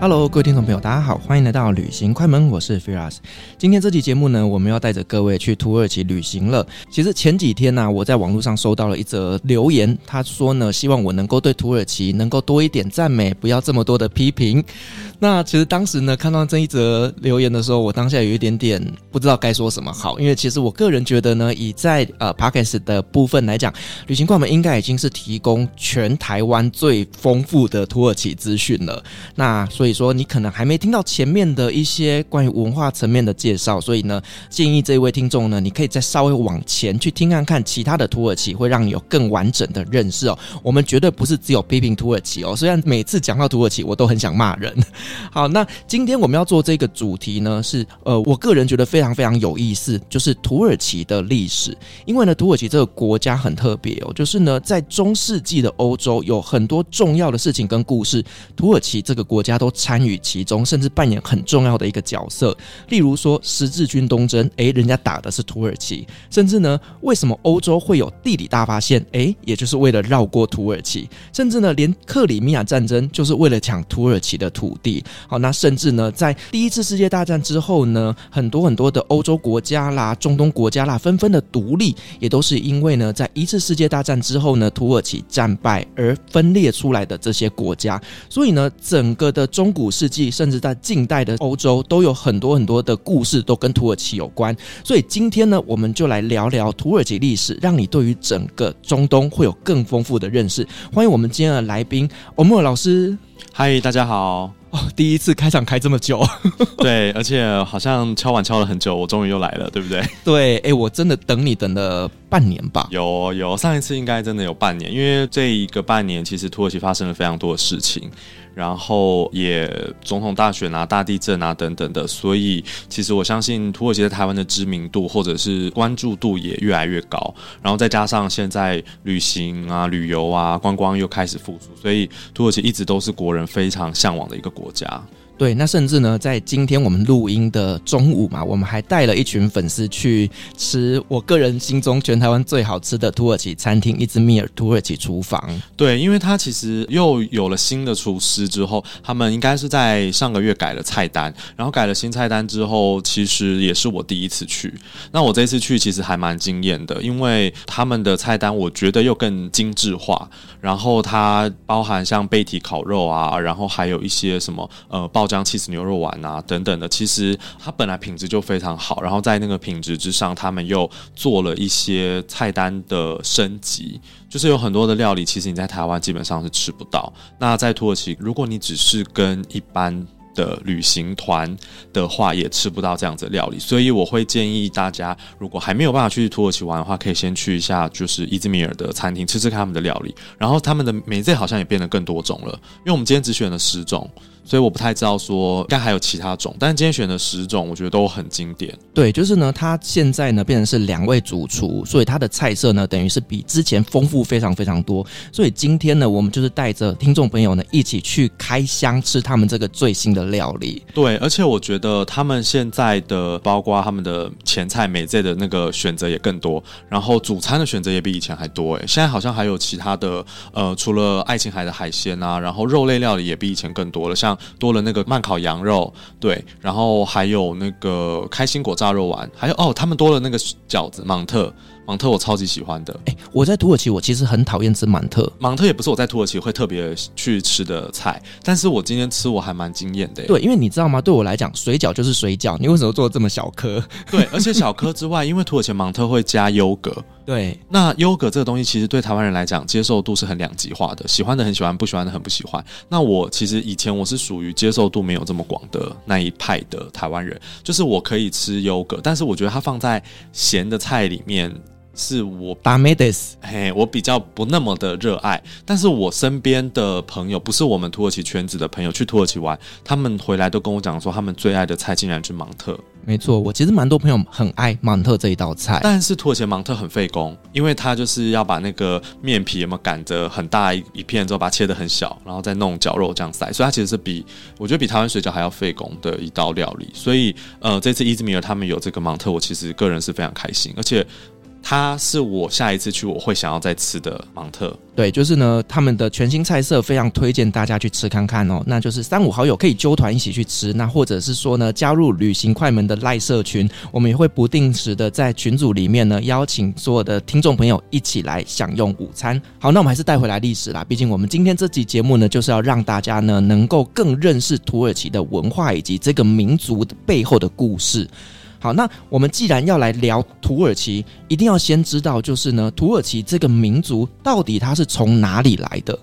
Hello，各位听众朋友，大家好，欢迎来到旅行快门，我是 Firas。今天这期节目呢，我们要带着各位去土耳其旅行了。其实前几天呢、我在网络上收到了一则留言，他说呢，希望我能够对土耳其能够多一点赞美，不要这么多的批评。那其实当时呢，看到这一则留言的时候，我当下有一点点不知道该说什么好，因为其实我个人觉得呢，以在呃 Podcast 的部分来讲，旅行快门应该已经是提供全台湾最丰富的土耳其资讯了。那所以。以说你可能还没听到前面的一些关于文化层面的介绍，所以呢，建议这位听众呢，你可以再稍微往前去听看看其他的土耳其，会让你有更完整的认识哦。我们绝对不是只有批评土耳其哦，虽然每次讲到土耳其，我都很想骂人。好，那今天我们要做这个主题呢，是呃，我个人觉得非常非常有意思，就是土耳其的历史。因为呢，土耳其这个国家很特别哦，就是呢，在中世纪的欧洲有很多重要的事情跟故事，土耳其这个国家都。参与其中，甚至扮演很重要的一个角色。例如说，十字军东征，诶，人家打的是土耳其。甚至呢，为什么欧洲会有地理大发现？诶，也就是为了绕过土耳其。甚至呢，连克里米亚战争就是为了抢土耳其的土地。好，那甚至呢，在第一次世界大战之后呢，很多很多的欧洲国家啦、中东国家啦，纷纷的独立，也都是因为呢，在一次世界大战之后呢，土耳其战败而分裂出来的这些国家。所以呢，整个的中中古世纪，甚至在近代的欧洲，都有很多很多的故事都跟土耳其有关。所以今天呢，我们就来聊聊土耳其历史，让你对于整个中东会有更丰富的认识。欢迎我们今天的来宾欧木老师。嗨，大家好。哦，第一次开场开这么久，对，而且好像敲碗敲了很久，我终于又来了，对不对？对，哎，我真的等你等了半年吧？有 有，上一次应该真的有半年，因为这一个半年其实土耳其发生了非常多的事情。然后也总统大选啊、大地震啊等等的，所以其实我相信土耳其在台湾的知名度或者是关注度也越来越高。然后再加上现在旅行啊、旅游啊、观光又开始复苏，所以土耳其一直都是国人非常向往的一个国家。对，那甚至呢，在今天我们录音的中午嘛，我们还带了一群粉丝去吃我个人心中全台湾最好吃的土耳其餐厅——伊兹密尔土耳其厨房。对，因为他其实又有了新的厨师之后，他们应该是在上个月改了菜单，然后改了新菜单之后，其实也是我第一次去。那我这次去其实还蛮惊艳的，因为他们的菜单我觉得又更精致化，然后它包含像贝提烤肉啊，然后还有一些什么呃爆。像起司牛肉丸啊等等的，其实它本来品质就非常好，然后在那个品质之上，他们又做了一些菜单的升级，就是有很多的料理，其实你在台湾基本上是吃不到。那在土耳其，如果你只是跟一般的旅行团的话，也吃不到这样子的料理。所以我会建议大家，如果还没有办法去土耳其玩的话，可以先去一下就是伊兹密尔的餐厅吃吃看他们的料理。然后他们的美食好像也变得更多种了，因为我们今天只选了十种。所以我不太知道说应该还有其他种，但是今天选的十种，我觉得都很经典。对，就是呢，它现在呢变成是两位主厨，所以它的菜色呢等于是比之前丰富非常非常多。所以今天呢，我们就是带着听众朋友呢一起去开箱吃他们这个最新的料理。对，而且我觉得他们现在的包括他们的前菜、美菜的那个选择也更多，然后主餐的选择也比以前还多。诶，现在好像还有其他的，呃，除了爱琴海的海鲜啊，然后肉类料理也比以前更多了，像。多了那个慢烤羊肉，对，然后还有那个开心果炸肉丸，还有哦，他们多了那个饺子芒特，芒特我超级喜欢的。哎，我在土耳其，我其实很讨厌吃芒特，芒特也不是我在土耳其会特别去吃的菜，但是我今天吃我还蛮惊艳的。对，因为你知道吗？对我来讲，水饺就是水饺，你为什么做的这么小颗？对，而且小颗之外，因为土耳其芒特会加优格。对，那优格这个东西其实对台湾人来讲，接受度是很两极化的，喜欢的很喜欢，不喜欢的很不喜欢。那我其实以前我是属于接受度没有这么广的那一派的台湾人，就是我可以吃优格，但是我觉得它放在咸的菜里面。是我达美德斯，嘿，我比较不那么的热爱，但是我身边的朋友，不是我们土耳其圈子的朋友，去土耳其玩，他们回来都跟我讲说，他们最爱的菜竟然是芒特。没错，我其实蛮多朋友很爱芒特这一道菜，但是土耳其芒特很费工，因为它就是要把那个面皮有没有擀着很大一一片之后，把它切得很小，然后再弄绞肉这样塞，所以它其实是比我觉得比台湾水饺还要费工的一道料理。所以呃，这次伊兹米尔他们有这个芒特，我其实个人是非常开心，而且。它是我下一次去我会想要再吃的芒特，对，就是呢，他们的全新菜色非常推荐大家去吃看看哦。那就是三五好友可以揪团一起去吃，那或者是说呢，加入旅行快门的赖社群，我们也会不定时的在群组里面呢邀请所有的听众朋友一起来享用午餐。好，那我们还是带回来历史啦，毕竟我们今天这集节目呢就是要让大家呢能够更认识土耳其的文化以及这个民族的背后的故事。好，那我们既然要来聊土耳其，一定要先知道，就是呢，土耳其这个民族到底它是从哪里来的？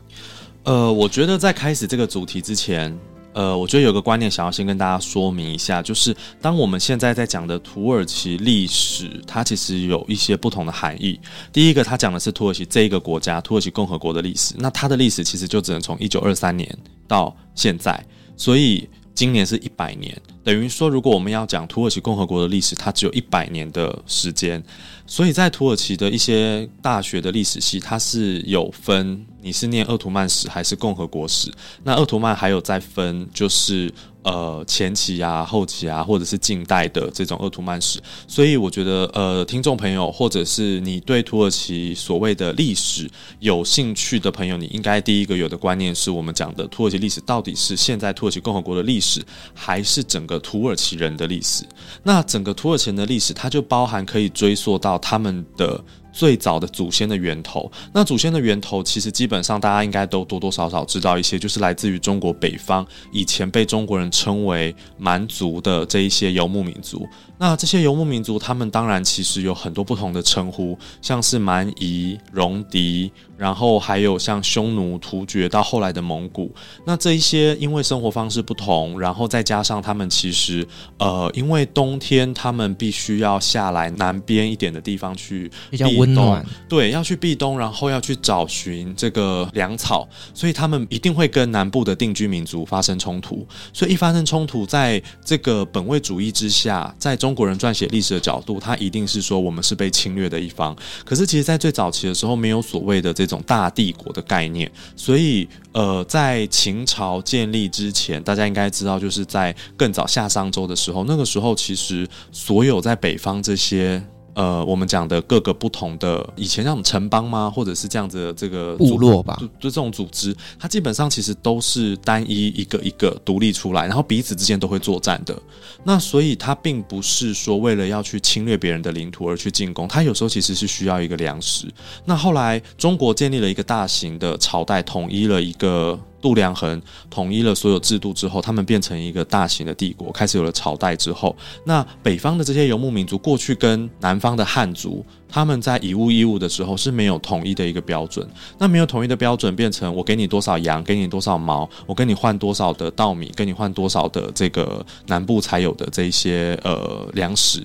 呃，我觉得在开始这个主题之前，呃，我觉得有个观念想要先跟大家说明一下，就是当我们现在在讲的土耳其历史，它其实有一些不同的含义。第一个，它讲的是土耳其这一个国家，土耳其共和国的历史，那它的历史其实就只能从一九二三年到现在，所以。今年是一百年，等于说，如果我们要讲土耳其共和国的历史，它只有一百年的时间。所以在土耳其的一些大学的历史系，它是有分你是念鄂图曼史还是共和国史。那鄂图曼还有再分，就是。呃，前期啊、后期啊，或者是近代的这种鄂图曼史，所以我觉得，呃，听众朋友，或者是你对土耳其所谓的历史有兴趣的朋友，你应该第一个有的观念是我们讲的土耳其历史到底是现在土耳其共和国的历史，还是整个土耳其人的历史？那整个土耳其人的历史，它就包含可以追溯到他们的。最早的祖先的源头，那祖先的源头其实基本上大家应该都多多少少知道一些，就是来自于中国北方，以前被中国人称为蛮族的这一些游牧民族。那这些游牧民族，他们当然其实有很多不同的称呼，像是蛮夷、戎狄，然后还有像匈奴、突厥，到后来的蒙古。那这一些因为生活方式不同，然后再加上他们其实呃，因为冬天他们必须要下来南边一点的地方去比较温暖，对，要去避冬，然后要去找寻这个粮草，所以他们一定会跟南部的定居民族发生冲突。所以一发生冲突，在这个本位主义之下，在中国人撰写历史的角度，他一定是说我们是被侵略的一方。可是其实，在最早期的时候，没有所谓的这种大帝国的概念，所以呃，在秦朝建立之前，大家应该知道，就是在更早夏商周的时候，那个时候其实所有在北方这些。呃，我们讲的各个不同的以前那种城邦吗？或者是这样子的这个部落吧，就，就这种组织，它基本上其实都是单一一个一个独立出来，然后彼此之间都会作战的。那所以它并不是说为了要去侵略别人的领土而去进攻，它有时候其实是需要一个粮食。那后来中国建立了一个大型的朝代，统一了一个。度量衡统一了所有制度之后，他们变成一个大型的帝国，开始有了朝代之后，那北方的这些游牧民族过去跟南方的汉族，他们在以物易物的时候是没有统一的一个标准。那没有统一的标准，变成我给你多少羊，给你多少毛，我跟你换多少的稻米，跟你换多少的这个南部才有的这些呃粮食。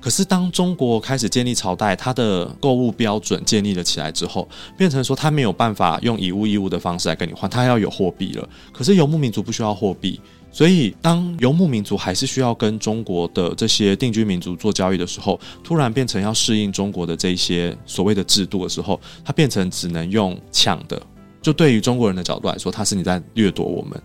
可是，当中国开始建立朝代，它的购物标准建立了起来之后，变成说他没有办法用以物易物的方式来跟你换，他要有货币了。可是游牧民族不需要货币，所以当游牧民族还是需要跟中国的这些定居民族做交易的时候，突然变成要适应中国的这些所谓的制度的时候，它变成只能用抢的。就对于中国人的角度来说，他是你在掠夺我们。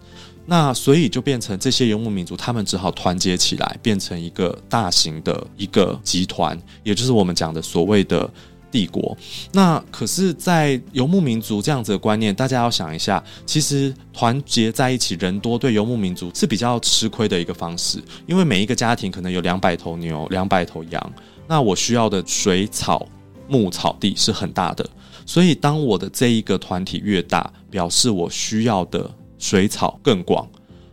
那所以就变成这些游牧民族，他们只好团结起来，变成一个大型的一个集团，也就是我们讲的所谓的帝国。那可是，在游牧民族这样子的观念，大家要想一下，其实团结在一起，人多对游牧民族是比较吃亏的一个方式，因为每一个家庭可能有两百头牛、两百头羊，那我需要的水草、牧草地是很大的，所以当我的这一个团体越大，表示我需要的。水草更广，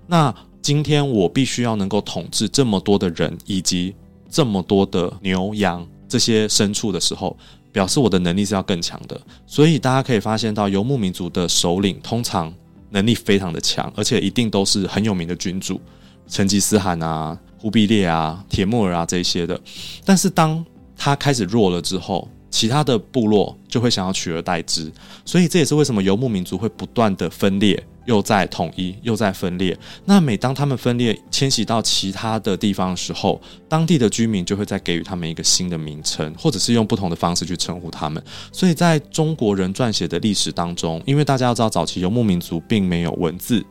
那今天我必须要能够统治这么多的人以及这么多的牛羊这些牲畜的时候，表示我的能力是要更强的。所以大家可以发现到，游牧民族的首领通常能力非常的强，而且一定都是很有名的君主，成吉思汗啊、忽必烈啊、铁木儿啊这些的。但是当他开始弱了之后，其他的部落就会想要取而代之。所以这也是为什么游牧民族会不断的分裂。又在统一，又在分裂。那每当他们分裂迁徙到其他的地方的时候，当地的居民就会再给予他们一个新的名称，或者是用不同的方式去称呼他们。所以在中国人撰写的历史当中，因为大家要知道，早期游牧民族并没有文字，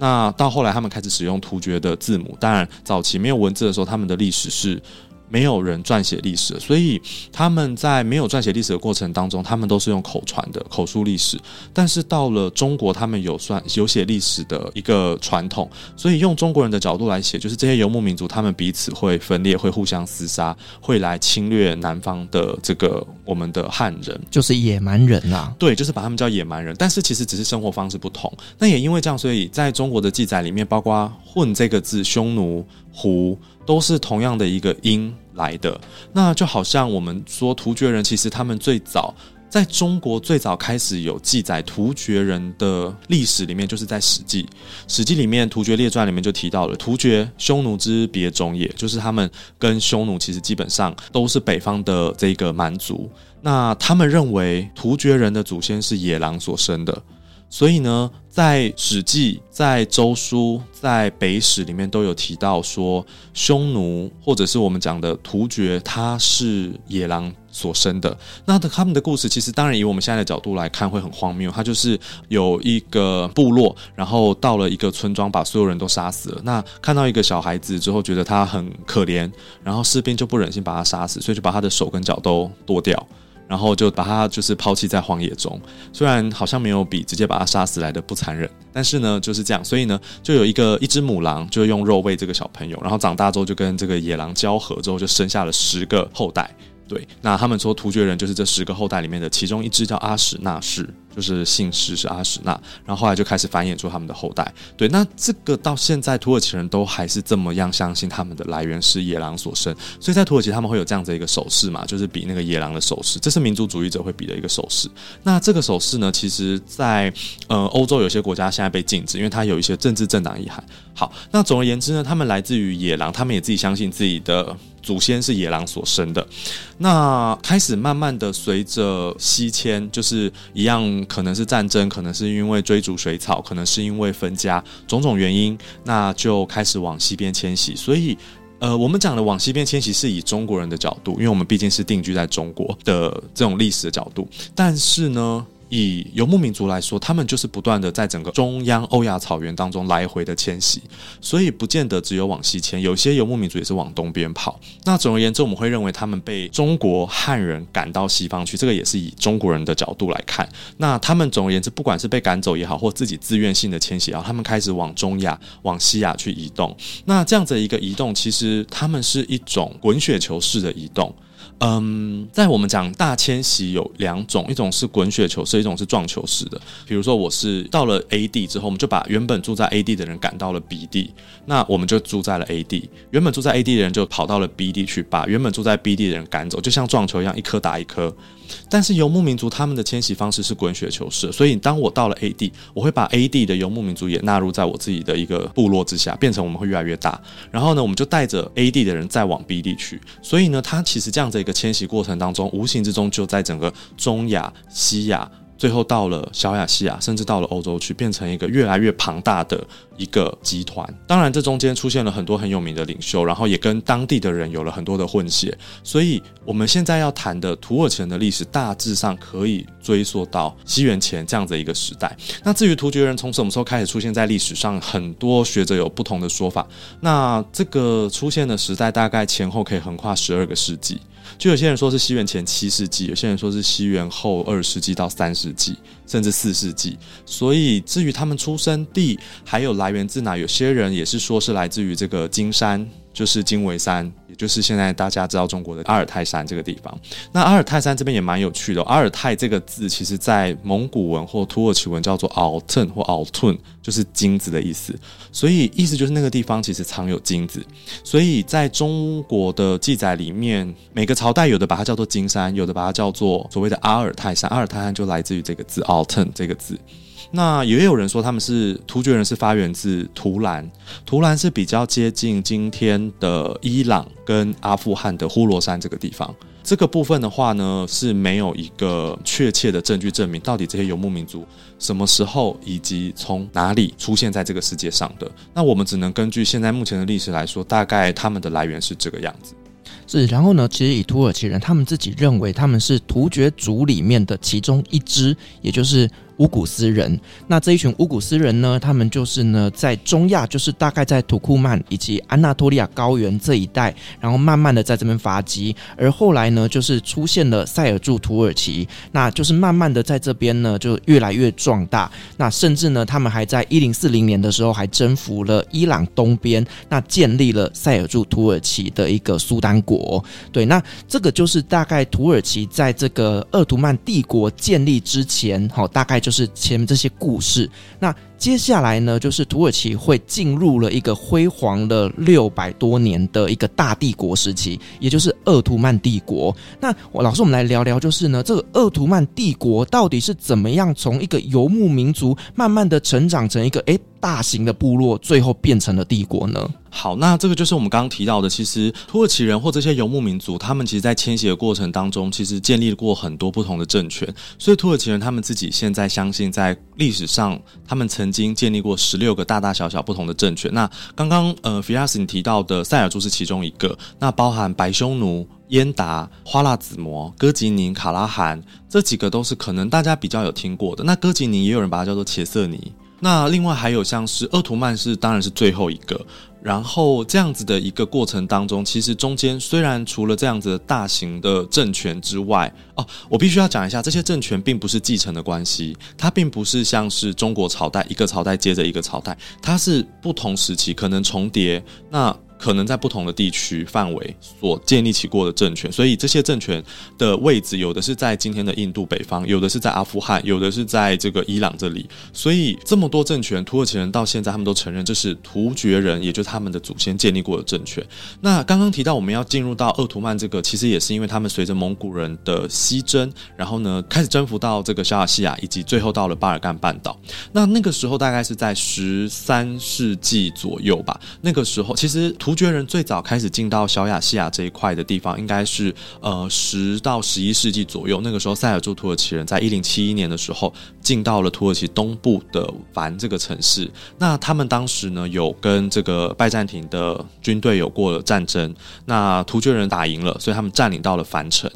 那到后来他们开始使用突厥的字母。当然，早期没有文字的时候，他们的历史是。没有人撰写历史，所以他们在没有撰写历史的过程当中，他们都是用口传的口述历史。但是到了中国，他们有算有写历史的一个传统，所以用中国人的角度来写，就是这些游牧民族，他们彼此会分裂，会互相厮杀，会来侵略南方的这个我们的汉人，就是野蛮人啊。对，就是把他们叫野蛮人。但是其实只是生活方式不同。那也因为这样，所以在中国的记载里面，包括“混”这个字，匈奴、胡。都是同样的一个音来的，那就好像我们说突厥人，其实他们最早在中国最早开始有记载突厥人的历史里面，就是在《史记》。《史记》里面《突厥列传》里面就提到了突厥匈奴之别种也，就是他们跟匈奴其实基本上都是北方的这个蛮族。那他们认为突厥人的祖先是野狼所生的。所以呢，在《史记》、在《周书》、在《北史》里面都有提到说，匈奴或者是我们讲的突厥，它是野狼所生的。那他们的故事，其实当然以我们现在的角度来看会很荒谬。它就是有一个部落，然后到了一个村庄，把所有人都杀死了。那看到一个小孩子之后，觉得他很可怜，然后士兵就不忍心把他杀死，所以就把他的手跟脚都剁掉。然后就把他就是抛弃在荒野中，虽然好像没有比直接把他杀死来的不残忍，但是呢就是这样，所以呢就有一个一只母狼就用肉喂这个小朋友，然后长大之后就跟这个野狼交合之后就生下了十个后代。对，那他们说突厥人就是这十个后代里面的其中一只叫阿史那氏，就是姓氏是阿史那，然后后来就开始繁衍出他们的后代。对，那这个到现在土耳其人都还是这么样相信他们的来源是野狼所生，所以在土耳其他们会有这样子一个手势嘛，就是比那个野狼的手势，这是民族主义者会比的一个手势。那这个手势呢，其实在呃欧洲有些国家现在被禁止，因为它有一些政治政党意涵。好，那总而言之呢，他们来自于野狼，他们也自己相信自己的。祖先是野狼所生的，那开始慢慢的随着西迁，就是一样，可能是战争，可能是因为追逐水草，可能是因为分家，种种原因，那就开始往西边迁徙。所以，呃，我们讲的往西边迁徙是以中国人的角度，因为我们毕竟是定居在中国的这种历史的角度，但是呢。以游牧民族来说，他们就是不断的在整个中央欧亚草原当中来回的迁徙，所以不见得只有往西迁，有些游牧民族也是往东边跑。那总而言之，我们会认为他们被中国汉人赶到西方去，这个也是以中国人的角度来看。那他们总而言之，不管是被赶走也好，或自己自愿性的迁徙也好，他们开始往中亚、往西亚去移动。那这样子的一个移动，其实他们是一种滚雪球式的移动。嗯，在我们讲大迁徙有两种，一种是滚雪球式，一种是撞球式的。比如说，我是到了 A 地之后，我们就把原本住在 A 地的人赶到了 B 地，那我们就住在了 A 地。原本住在 A 地的人就跑到了 B 地去，把原本住在 B 地的人赶走，就像撞球一样，一颗打一颗。但是游牧民族他们的迁徙方式是滚雪球式，所以当我到了 A 地，我会把 A 地的游牧民族也纳入在我自己的一个部落之下，变成我们会越来越大。然后呢，我们就带着 A 地的人再往 B 地去。所以呢，它其实这样的一个迁徙过程当中，无形之中就在整个中亚、西亚。最后到了小亚细亚，甚至到了欧洲去，变成一个越来越庞大的一个集团。当然，这中间出现了很多很有名的领袖，然后也跟当地的人有了很多的混血。所以，我们现在要谈的土耳其人的历史，大致上可以追溯到西元前这样子一个时代。那至于突厥人从什么时候开始出现在历史上，很多学者有不同的说法。那这个出现的时代，大概前后可以横跨十二个世纪。就有些人说是西元前七世纪，有些人说是西元后二世纪到三世纪，甚至四世纪。所以至于他们出生地还有来源自哪，有些人也是说是来自于这个金山，就是经纬山。也就是现在大家知道中国的阿尔泰山这个地方。那阿尔泰山这边也蛮有趣的，阿尔泰这个字其实在蒙古文或土耳其文叫做 Altun 或 Altun，就是金子的意思。所以意思就是那个地方其实藏有金子。所以在中国的记载里面，每个朝代有的把它叫做金山，有的把它叫做所谓的阿尔泰山。阿尔泰山就来自于这个字 Altun 这个字。那也有人说他们是突厥人，是发源自图兰，图兰是比较接近今天的伊朗跟阿富汗的呼罗珊这个地方。这个部分的话呢，是没有一个确切的证据证明到底这些游牧民族什么时候以及从哪里出现在这个世界上的。那我们只能根据现在目前的历史来说，大概他们的来源是这个样子。是，然后呢，其实以土耳其人他们自己认为他们是突厥族里面的其中一支，也就是。乌古斯人，那这一群乌古斯人呢，他们就是呢，在中亚，就是大概在土库曼以及安纳托利亚高原这一带，然后慢慢的在这边发迹，而后来呢，就是出现了塞尔柱土耳其，那就是慢慢的在这边呢，就越来越壮大，那甚至呢，他们还在一零四零年的时候，还征服了伊朗东边，那建立了塞尔柱土耳其的一个苏丹国，对，那这个就是大概土耳其在这个鄂图曼帝国建立之前，好，大概。就是前面这些故事，那。接下来呢，就是土耳其会进入了一个辉煌了六百多年的一个大帝国时期，也就是鄂图曼帝国。那老师，我们来聊聊，就是呢，这个鄂图曼帝国到底是怎么样从一个游牧民族，慢慢的成长成一个诶大型的部落，最后变成了帝国呢？好，那这个就是我们刚刚提到的，其实土耳其人或这些游牧民族，他们其实在迁徙的过程当中，其实建立过很多不同的政权。所以土耳其人他们自己现在相信，在历史上他们曾。曾经建立过十六个大大小小不同的政权。那刚刚呃，Firas 你提到的塞尔柱是其中一个。那包含白匈奴、燕达、花剌子模、哥吉宁、卡拉汗这几个都是可能大家比较有听过的。那哥吉宁也有人把它叫做切瑟尼。那另外还有像是鄂图曼是当然是最后一个。然后这样子的一个过程当中，其实中间虽然除了这样子的大型的政权之外，哦，我必须要讲一下，这些政权并不是继承的关系，它并不是像是中国朝代一个朝代接着一个朝代，它是不同时期可能重叠。那可能在不同的地区范围所建立起过的政权，所以这些政权的位置有的是在今天的印度北方，有的是在阿富汗，有的是在这个伊朗这里。所以这么多政权，土耳其人到现在他们都承认这是突厥人，也就是他们的祖先建立过的政权。那刚刚提到我们要进入到鄂图曼这个，其实也是因为他们随着蒙古人的西征，然后呢开始征服到这个小亚细亚，以及最后到了巴尔干半岛。那那个时候大概是在十三世纪左右吧。那个时候其实。突厥人最早开始进到小亚细亚这一块的地方，应该是呃十到十一世纪左右。那个时候，塞尔柱土耳其人在一零七一年的时候进到了土耳其东部的凡这个城市。那他们当时呢，有跟这个拜占庭的军队有过战争。那突厥人打赢了，所以他们占领到了凡城。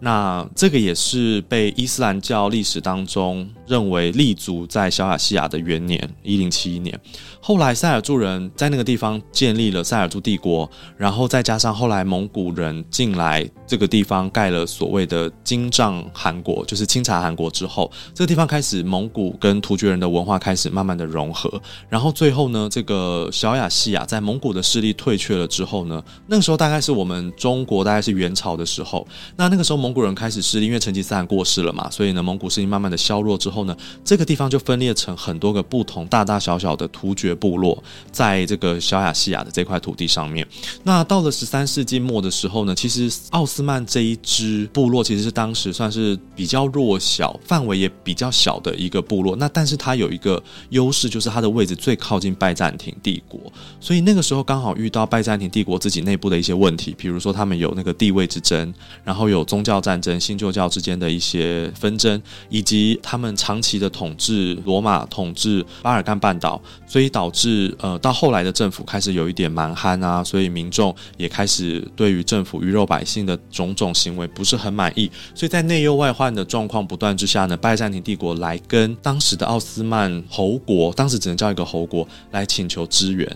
那这个也是被伊斯兰教历史当中认为立足在小亚细亚的元年一零七一年。后来塞尔柱人在那个地方建立了塞尔柱帝国，然后再加上后来蒙古人进来这个地方盖了所谓的金帐汗国，就是钦察汗国之后，这个地方开始蒙古跟突厥人的文化开始慢慢的融合，然后最后呢，这个小亚细亚在蒙古的势力退却了之后呢，那个时候大概是我们中国大概是元朝的时候，那那个时候蒙蒙古人开始势力，因为成吉思汗过世了嘛，所以呢蒙古势力慢慢的削弱之后呢，这个地方就分裂成很多个不同大大小小的突厥。部落在这个小亚细亚的这块土地上面，那到了十三世纪末的时候呢，其实奥斯曼这一支部落其实是当时算是比较弱小、范围也比较小的一个部落。那但是它有一个优势，就是它的位置最靠近拜占庭帝国，所以那个时候刚好遇到拜占庭帝国自己内部的一些问题，比如说他们有那个地位之争，然后有宗教战争、新旧教之间的一些纷争，以及他们长期的统治罗马统治巴尔干半岛，所以导致呃，到后来的政府开始有一点蛮横啊，所以民众也开始对于政府鱼肉百姓的种种行为不是很满意，所以在内忧外患的状况不断之下呢，拜占庭帝国来跟当时的奥斯曼侯国，当时只能叫一个侯国来请求支援，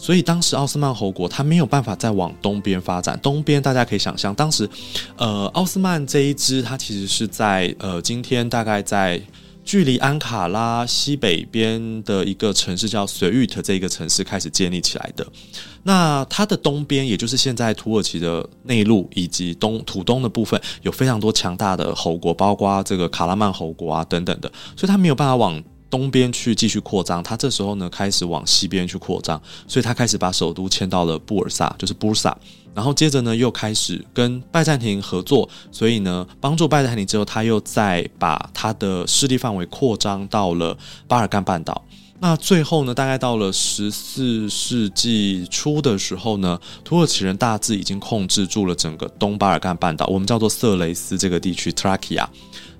所以当时奥斯曼侯国它没有办法再往东边发展，东边大家可以想象，当时呃奥斯曼这一支它其实是在呃今天大概在。距离安卡拉西北边的一个城市叫随玉特这一个城市开始建立起来的。那它的东边，也就是现在土耳其的内陆以及东土东的部分，有非常多强大的侯国，包括这个卡拉曼侯国啊等等的，所以它没有办法往东边去继续扩张。他这时候呢，开始往西边去扩张，所以他开始把首都迁到了布尔萨，就是布尔萨。然后接着呢，又开始跟拜占庭合作，所以呢，帮助拜占庭之后，他又再把他的势力范围扩张到了巴尔干半岛。那最后呢，大概到了十四世纪初的时候呢，土耳其人大致已经控制住了整个东巴尔干半岛，我们叫做色雷斯这个地区 （Trakia）。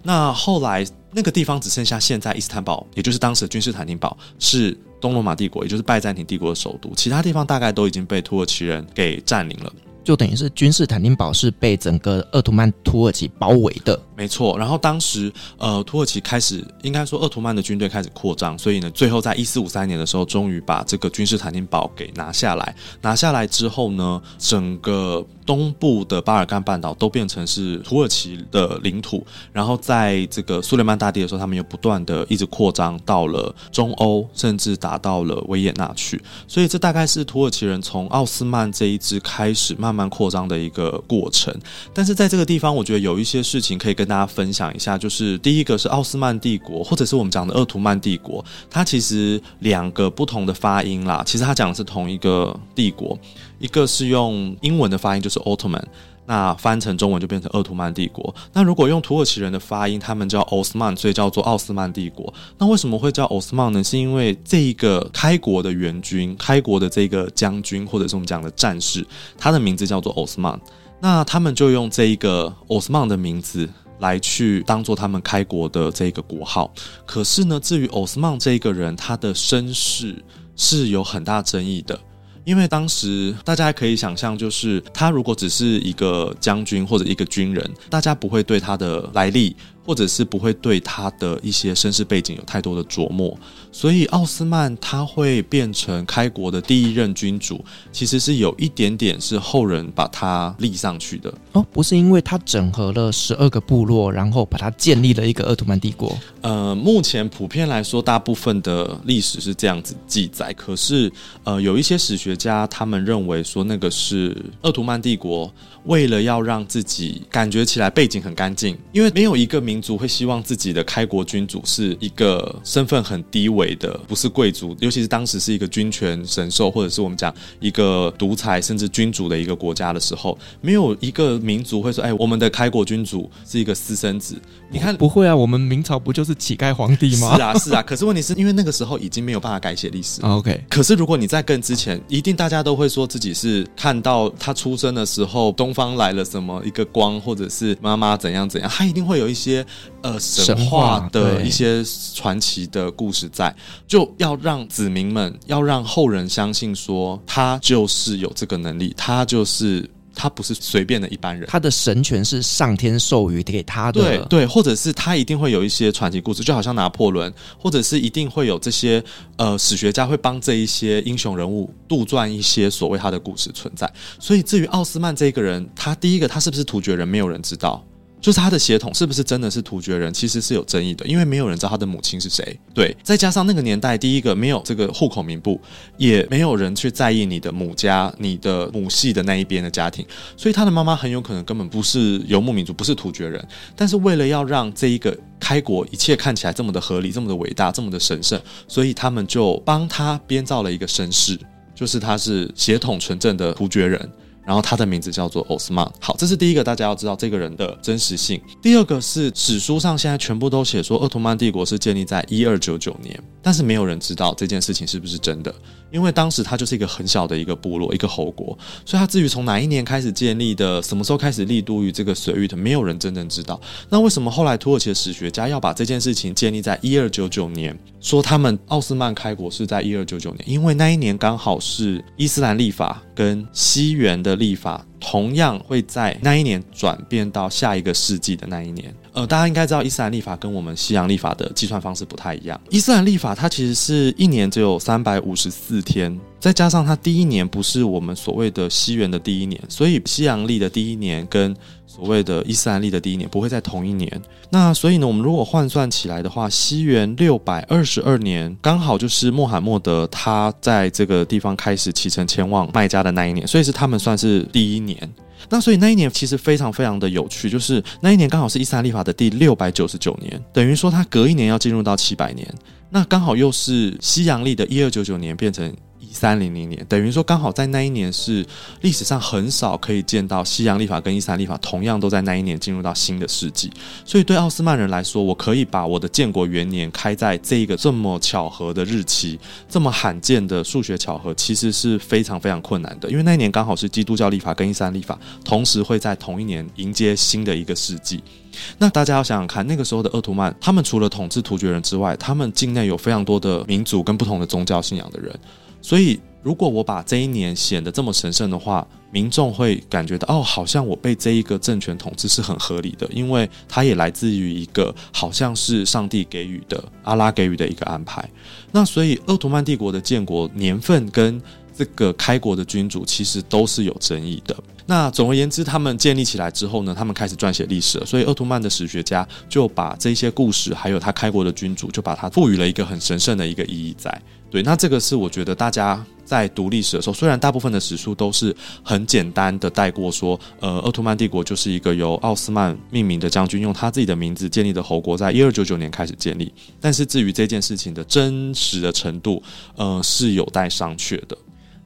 那后来那个地方只剩下现在伊斯坦堡，也就是当时的君士坦丁堡，是东罗马帝国，也就是拜占庭帝国的首都。其他地方大概都已经被土耳其人给占领了。就等于是君士坦丁堡是被整个鄂图曼土耳其包围的，没错。然后当时呃，土耳其开始应该说鄂图曼的军队开始扩张，所以呢，最后在一四五三年的时候，终于把这个君士坦丁堡给拿下来。拿下来之后呢，整个东部的巴尔干半岛都变成是土耳其的领土。然后在这个苏雷曼大帝的时候，他们又不断的一直扩张到了中欧，甚至达到了维也纳去。所以这大概是土耳其人从奥斯曼这一支开始慢。慢扩张的一个过程，但是在这个地方，我觉得有一些事情可以跟大家分享一下。就是第一个是奥斯曼帝国，或者是我们讲的鄂图曼帝国，它其实两个不同的发音啦。其实它讲的是同一个帝国，一个是用英文的发音，就是 Ottoman。那翻成中文就变成鄂图曼帝国。那如果用土耳其人的发音，他们叫奥斯曼，所以叫做奥斯曼帝国。那为什么会叫奥斯曼呢？是因为这一个开国的元军、开国的这个将军，或者是我们讲的战士，他的名字叫做奥斯曼。那他们就用这一个奥斯曼的名字来去当做他们开国的这个国号。可是呢，至于奥斯曼这一个人，他的身世是有很大争议的。因为当时大家可以想象，就是他如果只是一个将军或者一个军人，大家不会对他的来历。或者是不会对他的一些身世背景有太多的琢磨，所以奥斯曼他会变成开国的第一任君主，其实是有一点点是后人把他立上去的哦，不是因为他整合了十二个部落，然后把他建立了一个鄂图曼帝国。呃，目前普遍来说，大部分的历史是这样子记载，可是呃，有一些史学家他们认为说那个是鄂图曼帝国为了要让自己感觉起来背景很干净，因为没有一个民族会希望自己的开国君主是一个身份很低微的，不是贵族，尤其是当时是一个君权神授，或者是我们讲一个独裁甚至君主的一个国家的时候，没有一个民族会说：“哎，我们的开国君主是一个私生子。”你看，不会啊，我们明朝不就是乞丐皇帝吗？是啊，是啊。可是问题是因为那个时候已经没有办法改写历史。OK，可是如果你在更之前，一定大家都会说自己是看到他出生的时候，东东方来了什么一个光，或者是妈妈怎样怎样，他一定会有一些。呃，神话的一些传奇的故事在，就要让子民们，要让后人相信说，他就是有这个能力，他就是他不是随便的一般人，他的神权是上天授予给他的，对对，或者是他一定会有一些传奇故事，就好像拿破仑，或者是一定会有这些呃史学家会帮这一些英雄人物杜撰一些所谓他的故事存在。所以至于奥斯曼这个人，他第一个他是不是突厥人，没有人知道。就是他的血统是不是真的是突厥人，其实是有争议的，因为没有人知道他的母亲是谁。对，再加上那个年代，第一个没有这个户口名簿，也没有人去在意你的母家、你的母系的那一边的家庭，所以他的妈妈很有可能根本不是游牧民族，不是突厥人。但是为了要让这一个开国一切看起来这么的合理、这么的伟大、这么的神圣，所以他们就帮他编造了一个身世，就是他是血统纯正的突厥人。然后他的名字叫做奥斯曼。好，这是第一个，大家要知道这个人的真实性。第二个是史书上现在全部都写说，鄂图曼帝国是建立在一二九九年，但是没有人知道这件事情是不是真的，因为当时他就是一个很小的一个部落，一个侯国，所以他至于从哪一年开始建立的，什么时候开始立都于这个水域的，没有人真正知道。那为什么后来土耳其的史学家要把这件事情建立在一二九九年，说他们奥斯曼开国是在一二九九年？因为那一年刚好是伊斯兰历法跟西元的。的历法同样会在那一年转变到下一个世纪的那一年。呃，大家应该知道，伊斯兰历法跟我们西洋历法的计算方式不太一样。伊斯兰历法它其实是一年只有三百五十四天，再加上它第一年不是我们所谓的西元的第一年，所以西洋历的第一年跟所谓的伊斯兰历的第一年，不会在同一年。那所以呢，我们如果换算起来的话，西元六百二十二年，刚好就是穆罕默德他在这个地方开始启程前往麦加的那一年，所以是他们算是第一年。那所以那一年其实非常非常的有趣，就是那一年刚好是伊斯兰历法的第六百九十九年，等于说它隔一年要进入到七百年，那刚好又是西洋历的一二九九年变成。一三零零年，等于说刚好在那一年是历史上很少可以见到西洋历法跟伊斯兰历法同样都在那一年进入到新的世纪，所以对奥斯曼人来说，我可以把我的建国元年开在这一个这么巧合的日期，这么罕见的数学巧合，其实是非常非常困难的，因为那一年刚好是基督教历法跟伊斯兰历法同时会在同一年迎接新的一个世纪。那大家要想想看，那个时候的鄂图曼，他们除了统治突厥人之外，他们境内有非常多的民族跟不同的宗教信仰的人。所以，如果我把这一年显得这么神圣的话，民众会感觉到哦，好像我被这一个政权统治是很合理的，因为它也来自于一个好像是上帝给予的、阿拉给予的一个安排。那所以，鄂图曼帝国的建国年份跟这个开国的君主其实都是有争议的。那总而言之，他们建立起来之后呢，他们开始撰写历史了。所以，鄂图曼的史学家就把这些故事，还有他开国的君主，就把它赋予了一个很神圣的一个意义在。对，那这个是我觉得大家在读历史的时候，虽然大部分的史书都是很简单的带过，说，呃，鄂图曼帝国就是一个由奥斯曼命名的将军用他自己的名字建立的侯国，在一二九九年开始建立。但是至于这件事情的真实的程度，呃，是有待商榷的。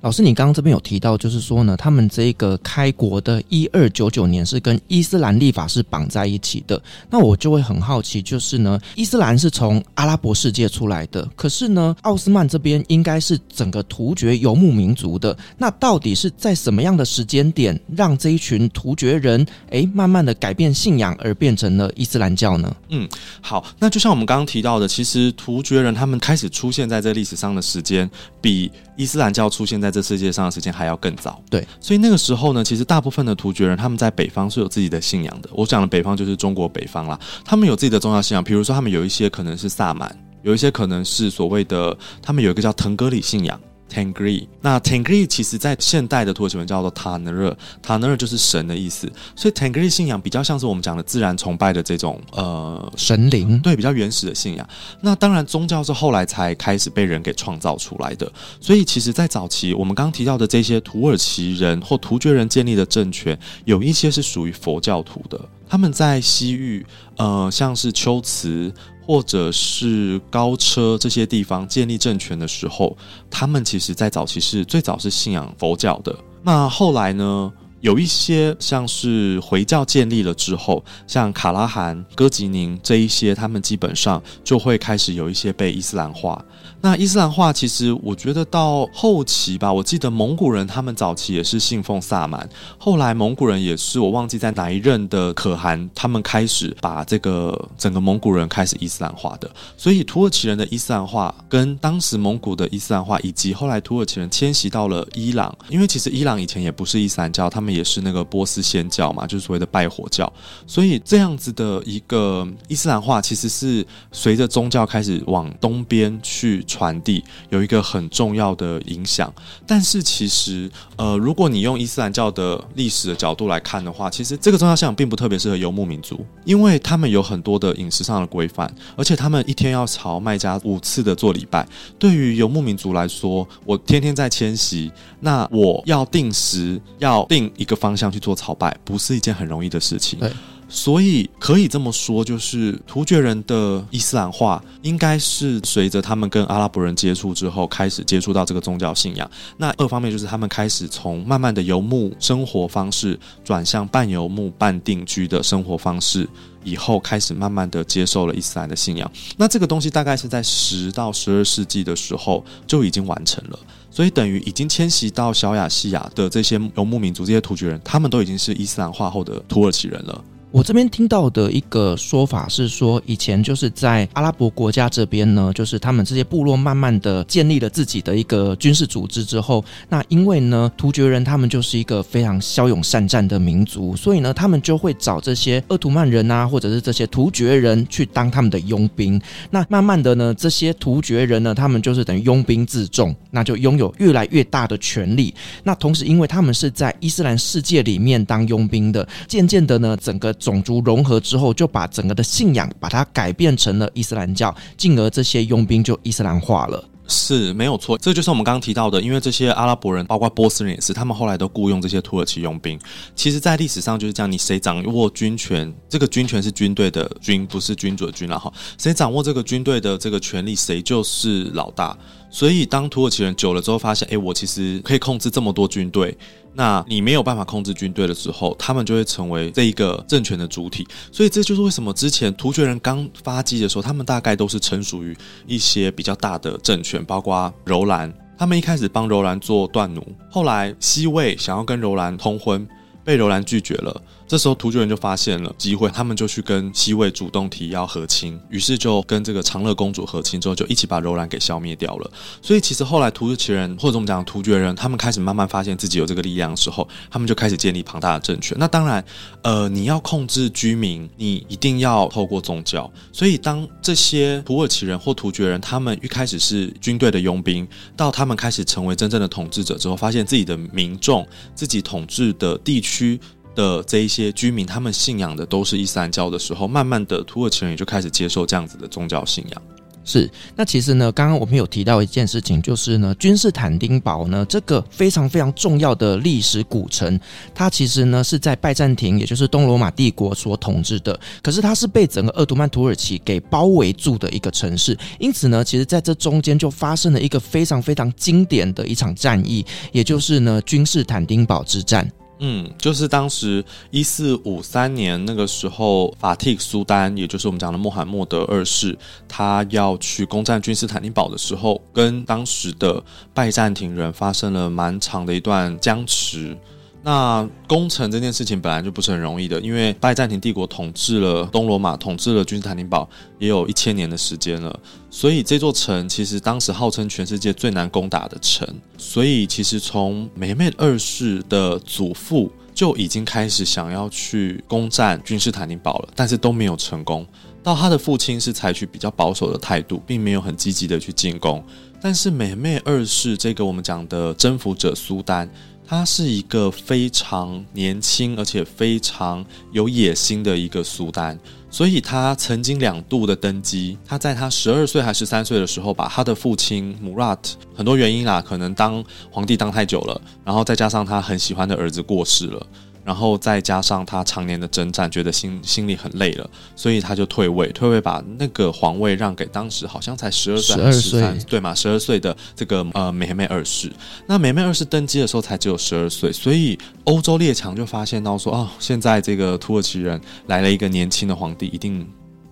老师，你刚刚这边有提到，就是说呢，他们这个开国的一二九九年是跟伊斯兰历法是绑在一起的。那我就会很好奇，就是呢，伊斯兰是从阿拉伯世界出来的，可是呢，奥斯曼这边应该是整个突厥游牧民族的。那到底是在什么样的时间点，让这一群突厥人诶慢慢的改变信仰而变成了伊斯兰教呢？嗯，好，那就像我们刚刚提到的，其实突厥人他们开始出现在这历史上的时间比伊斯兰教出现在这世界上的时间还要更早，对，所以那个时候呢，其实大部分的突厥人他们在北方是有自己的信仰的。我讲的北方就是中国北方啦，他们有自己的宗教信仰，比如说他们有一些可能是萨满，有一些可能是所谓的，他们有一个叫腾格里信仰。Tengri，那 Tangri 其实在现代的土耳其文叫做 Tanrı，Tanrı 就是神的意思，所以 Tangri 信仰比较像是我们讲的自然崇拜的这种呃神灵，对，比较原始的信仰。那当然宗教是后来才开始被人给创造出来的，所以其实，在早期我们刚刚提到的这些土耳其人或突厥人建立的政权，有一些是属于佛教徒的，他们在西域，呃，像是龟兹。或者是高车这些地方建立政权的时候，他们其实在早期是最早是信仰佛教的。那后来呢，有一些像是回教建立了之后，像卡拉汗、哥吉宁这一些，他们基本上就会开始有一些被伊斯兰化。那伊斯兰化其实，我觉得到后期吧，我记得蒙古人他们早期也是信奉萨满，后来蒙古人也是，我忘记在哪一任的可汗，他们开始把这个整个蒙古人开始伊斯兰化的。所以土耳其人的伊斯兰化，跟当时蒙古的伊斯兰化，以及后来土耳其人迁徙到了伊朗，因为其实伊朗以前也不是伊斯兰教，他们也是那个波斯仙教嘛，就是所谓的拜火教。所以这样子的一个伊斯兰化，其实是随着宗教开始往东边去。传递有一个很重要的影响，但是其实，呃，如果你用伊斯兰教的历史的角度来看的话，其实这个宗教信仰并不特别适合游牧民族，因为他们有很多的饮食上的规范，而且他们一天要朝麦加五次的做礼拜。对于游牧民族来说，我天天在迁徙，那我要定时要定一个方向去做朝拜，不是一件很容易的事情。对。所以可以这么说，就是突厥人的伊斯兰化，应该是随着他们跟阿拉伯人接触之后，开始接触到这个宗教信仰。那二方面就是他们开始从慢慢的游牧生活方式，转向半游牧半定居的生活方式，以后开始慢慢的接受了伊斯兰的信仰。那这个东西大概是在十到十二世纪的时候就已经完成了。所以等于已经迁徙到小亚细亚的这些游牧民族，这些突厥人，他们都已经是伊斯兰化后的土耳其人了。我这边听到的一个说法是说，以前就是在阿拉伯国家这边呢，就是他们这些部落慢慢的建立了自己的一个军事组织之后，那因为呢，突厥人他们就是一个非常骁勇善战的民族，所以呢，他们就会找这些鄂图曼人啊，或者是这些突厥人去当他们的佣兵。那慢慢的呢，这些突厥人呢，他们就是等于佣兵自重，那就拥有越来越大的权力。那同时，因为他们是在伊斯兰世界里面当佣兵的，渐渐的呢，整个。种族融合之后，就把整个的信仰把它改变成了伊斯兰教，进而这些佣兵就伊斯兰化了。是没有错，这就是我们刚刚提到的，因为这些阿拉伯人，包括波斯人也是，他们后来都雇佣这些土耳其佣兵。其实，在历史上就是这样，你谁掌握军权，这个军权是军队的军，不是君主的君了哈。谁掌握这个军队的这个权力，谁就是老大。所以，当土耳其人久了之后，发现，哎，我其实可以控制这么多军队。那你没有办法控制军队的时候，他们就会成为这一个政权的主体。所以这就是为什么之前突厥人刚发迹的时候，他们大概都是臣属于一些比较大的政权，包括柔兰。他们一开始帮柔兰做断奴，后来西魏想要跟柔兰通婚，被柔兰拒绝了。这时候突厥人就发现了机会，他们就去跟西魏主动提要和亲，于是就跟这个长乐公主和亲之后，就一起把柔兰给消灭掉了。所以其实后来突厥人或者我们讲突厥人，他们开始慢慢发现自己有这个力量的时候，他们就开始建立庞大的政权。那当然，呃，你要控制居民，你一定要透过宗教。所以当这些土耳其人或突厥人，他们一开始是军队的佣兵，到他们开始成为真正的统治者之后，发现自己的民众、自己统治的地区。的这一些居民，他们信仰的都是伊斯兰教的时候，慢慢的土耳其人也就开始接受这样子的宗教信仰。是，那其实呢，刚刚我们有提到一件事情，就是呢，君士坦丁堡呢这个非常非常重要的历史古城，它其实呢是在拜占庭，也就是东罗马帝国所统治的，可是它是被整个鄂图曼土耳其给包围住的一个城市，因此呢，其实在这中间就发生了一个非常非常经典的一场战役，也就是呢君士坦丁堡之战。嗯，就是当时一四五三年那个时候，法蒂苏丹，也就是我们讲的穆罕默德二世，他要去攻占君士坦丁堡的时候，跟当时的拜占庭人发生了蛮长的一段僵持。那攻城这件事情本来就不是很容易的，因为拜占庭帝国统治了东罗马，统治了君士坦丁堡也有一千年的时间了，所以这座城其实当时号称全世界最难攻打的城。所以其实从美美二世的祖父就已经开始想要去攻占君士坦丁堡了，但是都没有成功。到他的父亲是采取比较保守的态度，并没有很积极的去进攻。但是美美二世这个我们讲的征服者苏丹。他是一个非常年轻而且非常有野心的一个苏丹，所以他曾经两度的登基。他在他十二岁还是十三岁的时候，把他的父亲 Murat，很多原因啦，可能当皇帝当太久了，然后再加上他很喜欢的儿子过世了。然后再加上他常年的征战，觉得心心里很累了，所以他就退位，退位把那个皇位让给当时好像才十二岁还是十三岁，对吗？十二岁的这个呃美美二世。那美美二世登基的时候才只有十二岁，所以欧洲列强就发现到说，哦，现在这个土耳其人来了一个年轻的皇帝，一定。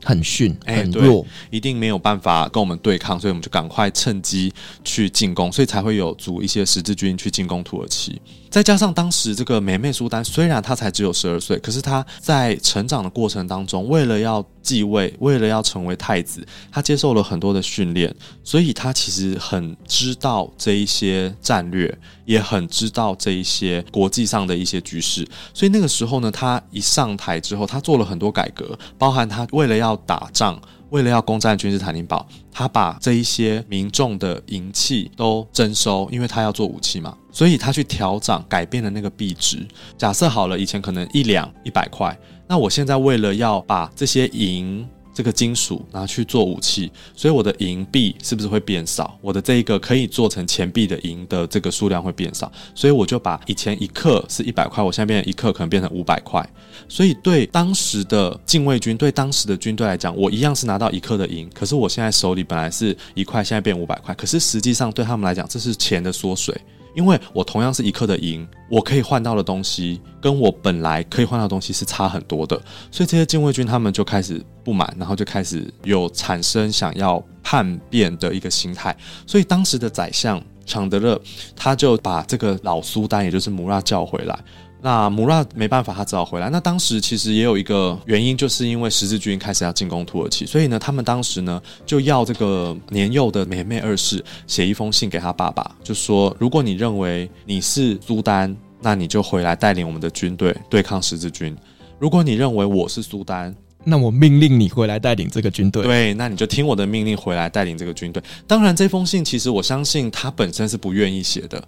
很逊，很弱，一定没有办法跟我们对抗，所以我们就赶快趁机去进攻，所以才会有组一些十字军去进攻土耳其。再加上当时这个梅梅苏丹，虽然他才只有十二岁，可是他在成长的过程当中，为了要继位，为了要成为太子，他接受了很多的训练，所以他其实很知道这一些战略，也很知道这一些国际上的一些局势。所以那个时候呢，他一上台之后，他做了很多改革，包含他为了要打仗，为了要攻占君士坦丁堡，他把这一些民众的银器都征收，因为他要做武器嘛，所以他去调整，改变了那个币值。假设好了，以前可能一两一百块，那我现在为了要把这些银。这个金属拿去做武器，所以我的银币是不是会变少？我的这一个可以做成钱币的银的这个数量会变少，所以我就把以前一克是一百块，我现在变成一克可能变成五百块。所以对当时的禁卫军，对当时的军队来讲，我一样是拿到一克的银，可是我现在手里本来是一块，现在变五百块，可是实际上对他们来讲，这是钱的缩水。因为我同样是一克的银，我可以换到的东西跟我本来可以换到的东西是差很多的，所以这些禁卫军他们就开始不满，然后就开始有产生想要叛变的一个心态。所以当时的宰相常德勒他就把这个老苏丹，也就是穆拉叫回来，那穆拉没办法，他只好回来。那当时其实也有一个原因，就是因为十字军开始要进攻土耳其，所以呢，他们当时呢就要这个年幼的梅梅二世写一封信给他爸爸，就说：如果你认为你是苏丹，那你就回来带领我们的军队对抗十字军；如果你认为我是苏丹，那我命令你回来带领这个军队。对，那你就听我的命令回来带领这个军队。当然，这封信其实我相信他本身是不愿意写的。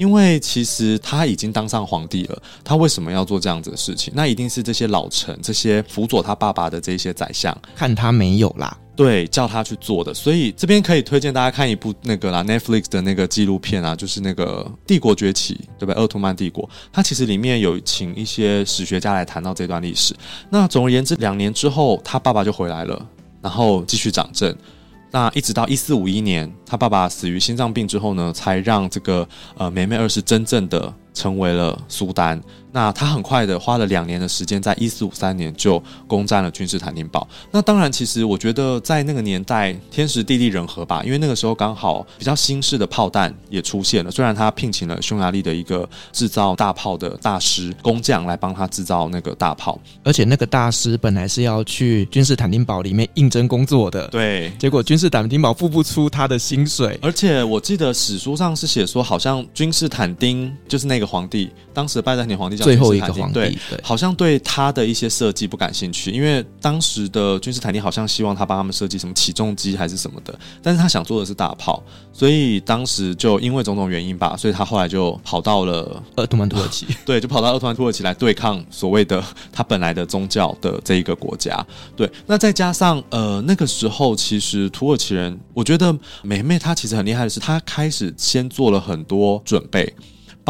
因为其实他已经当上皇帝了，他为什么要做这样子的事情？那一定是这些老臣、这些辅佐他爸爸的这些宰相看他没有啦，对，叫他去做的。所以这边可以推荐大家看一部那个啦，Netflix 的那个纪录片啊，就是那个《帝国崛起》，对不对？鄂图曼帝国，它其实里面有请一些史学家来谈到这段历史。那总而言之，两年之后，他爸爸就回来了，然后继续掌政。那一直到一四五一年，他爸爸死于心脏病之后呢，才让这个呃梅梅二世真正的成为了苏丹。那他很快的花了两年的时间，在一四五三年就攻占了君士坦丁堡。那当然，其实我觉得在那个年代天时地利人和吧，因为那个时候刚好比较新式的炮弹也出现了。虽然他聘请了匈牙利的一个制造大炮的大师工匠来帮他制造那个大炮，而且那个大师本来是要去君士坦丁堡里面应征工作的，对，结果君士坦丁堡付不出他的薪水，而且我记得史书上是写说，好像君士坦丁就是那个皇帝，当时的拜占庭皇帝叫。最后一个皇帝，对，好像对他的一些设计不感兴趣，因为当时的君士坦丁好像希望他帮他们设计什么起重机还是什么的，但是他想做的是大炮，所以当时就因为种种原因吧，所以他后来就跑到了鄂图曼土耳其，对，就跑到鄂图曼土耳其来对抗所谓的他本来的宗教的这一个国家。对，那再加上呃那个时候，其实土耳其人，我觉得梅梅她其实很厉害的是，她开始先做了很多准备。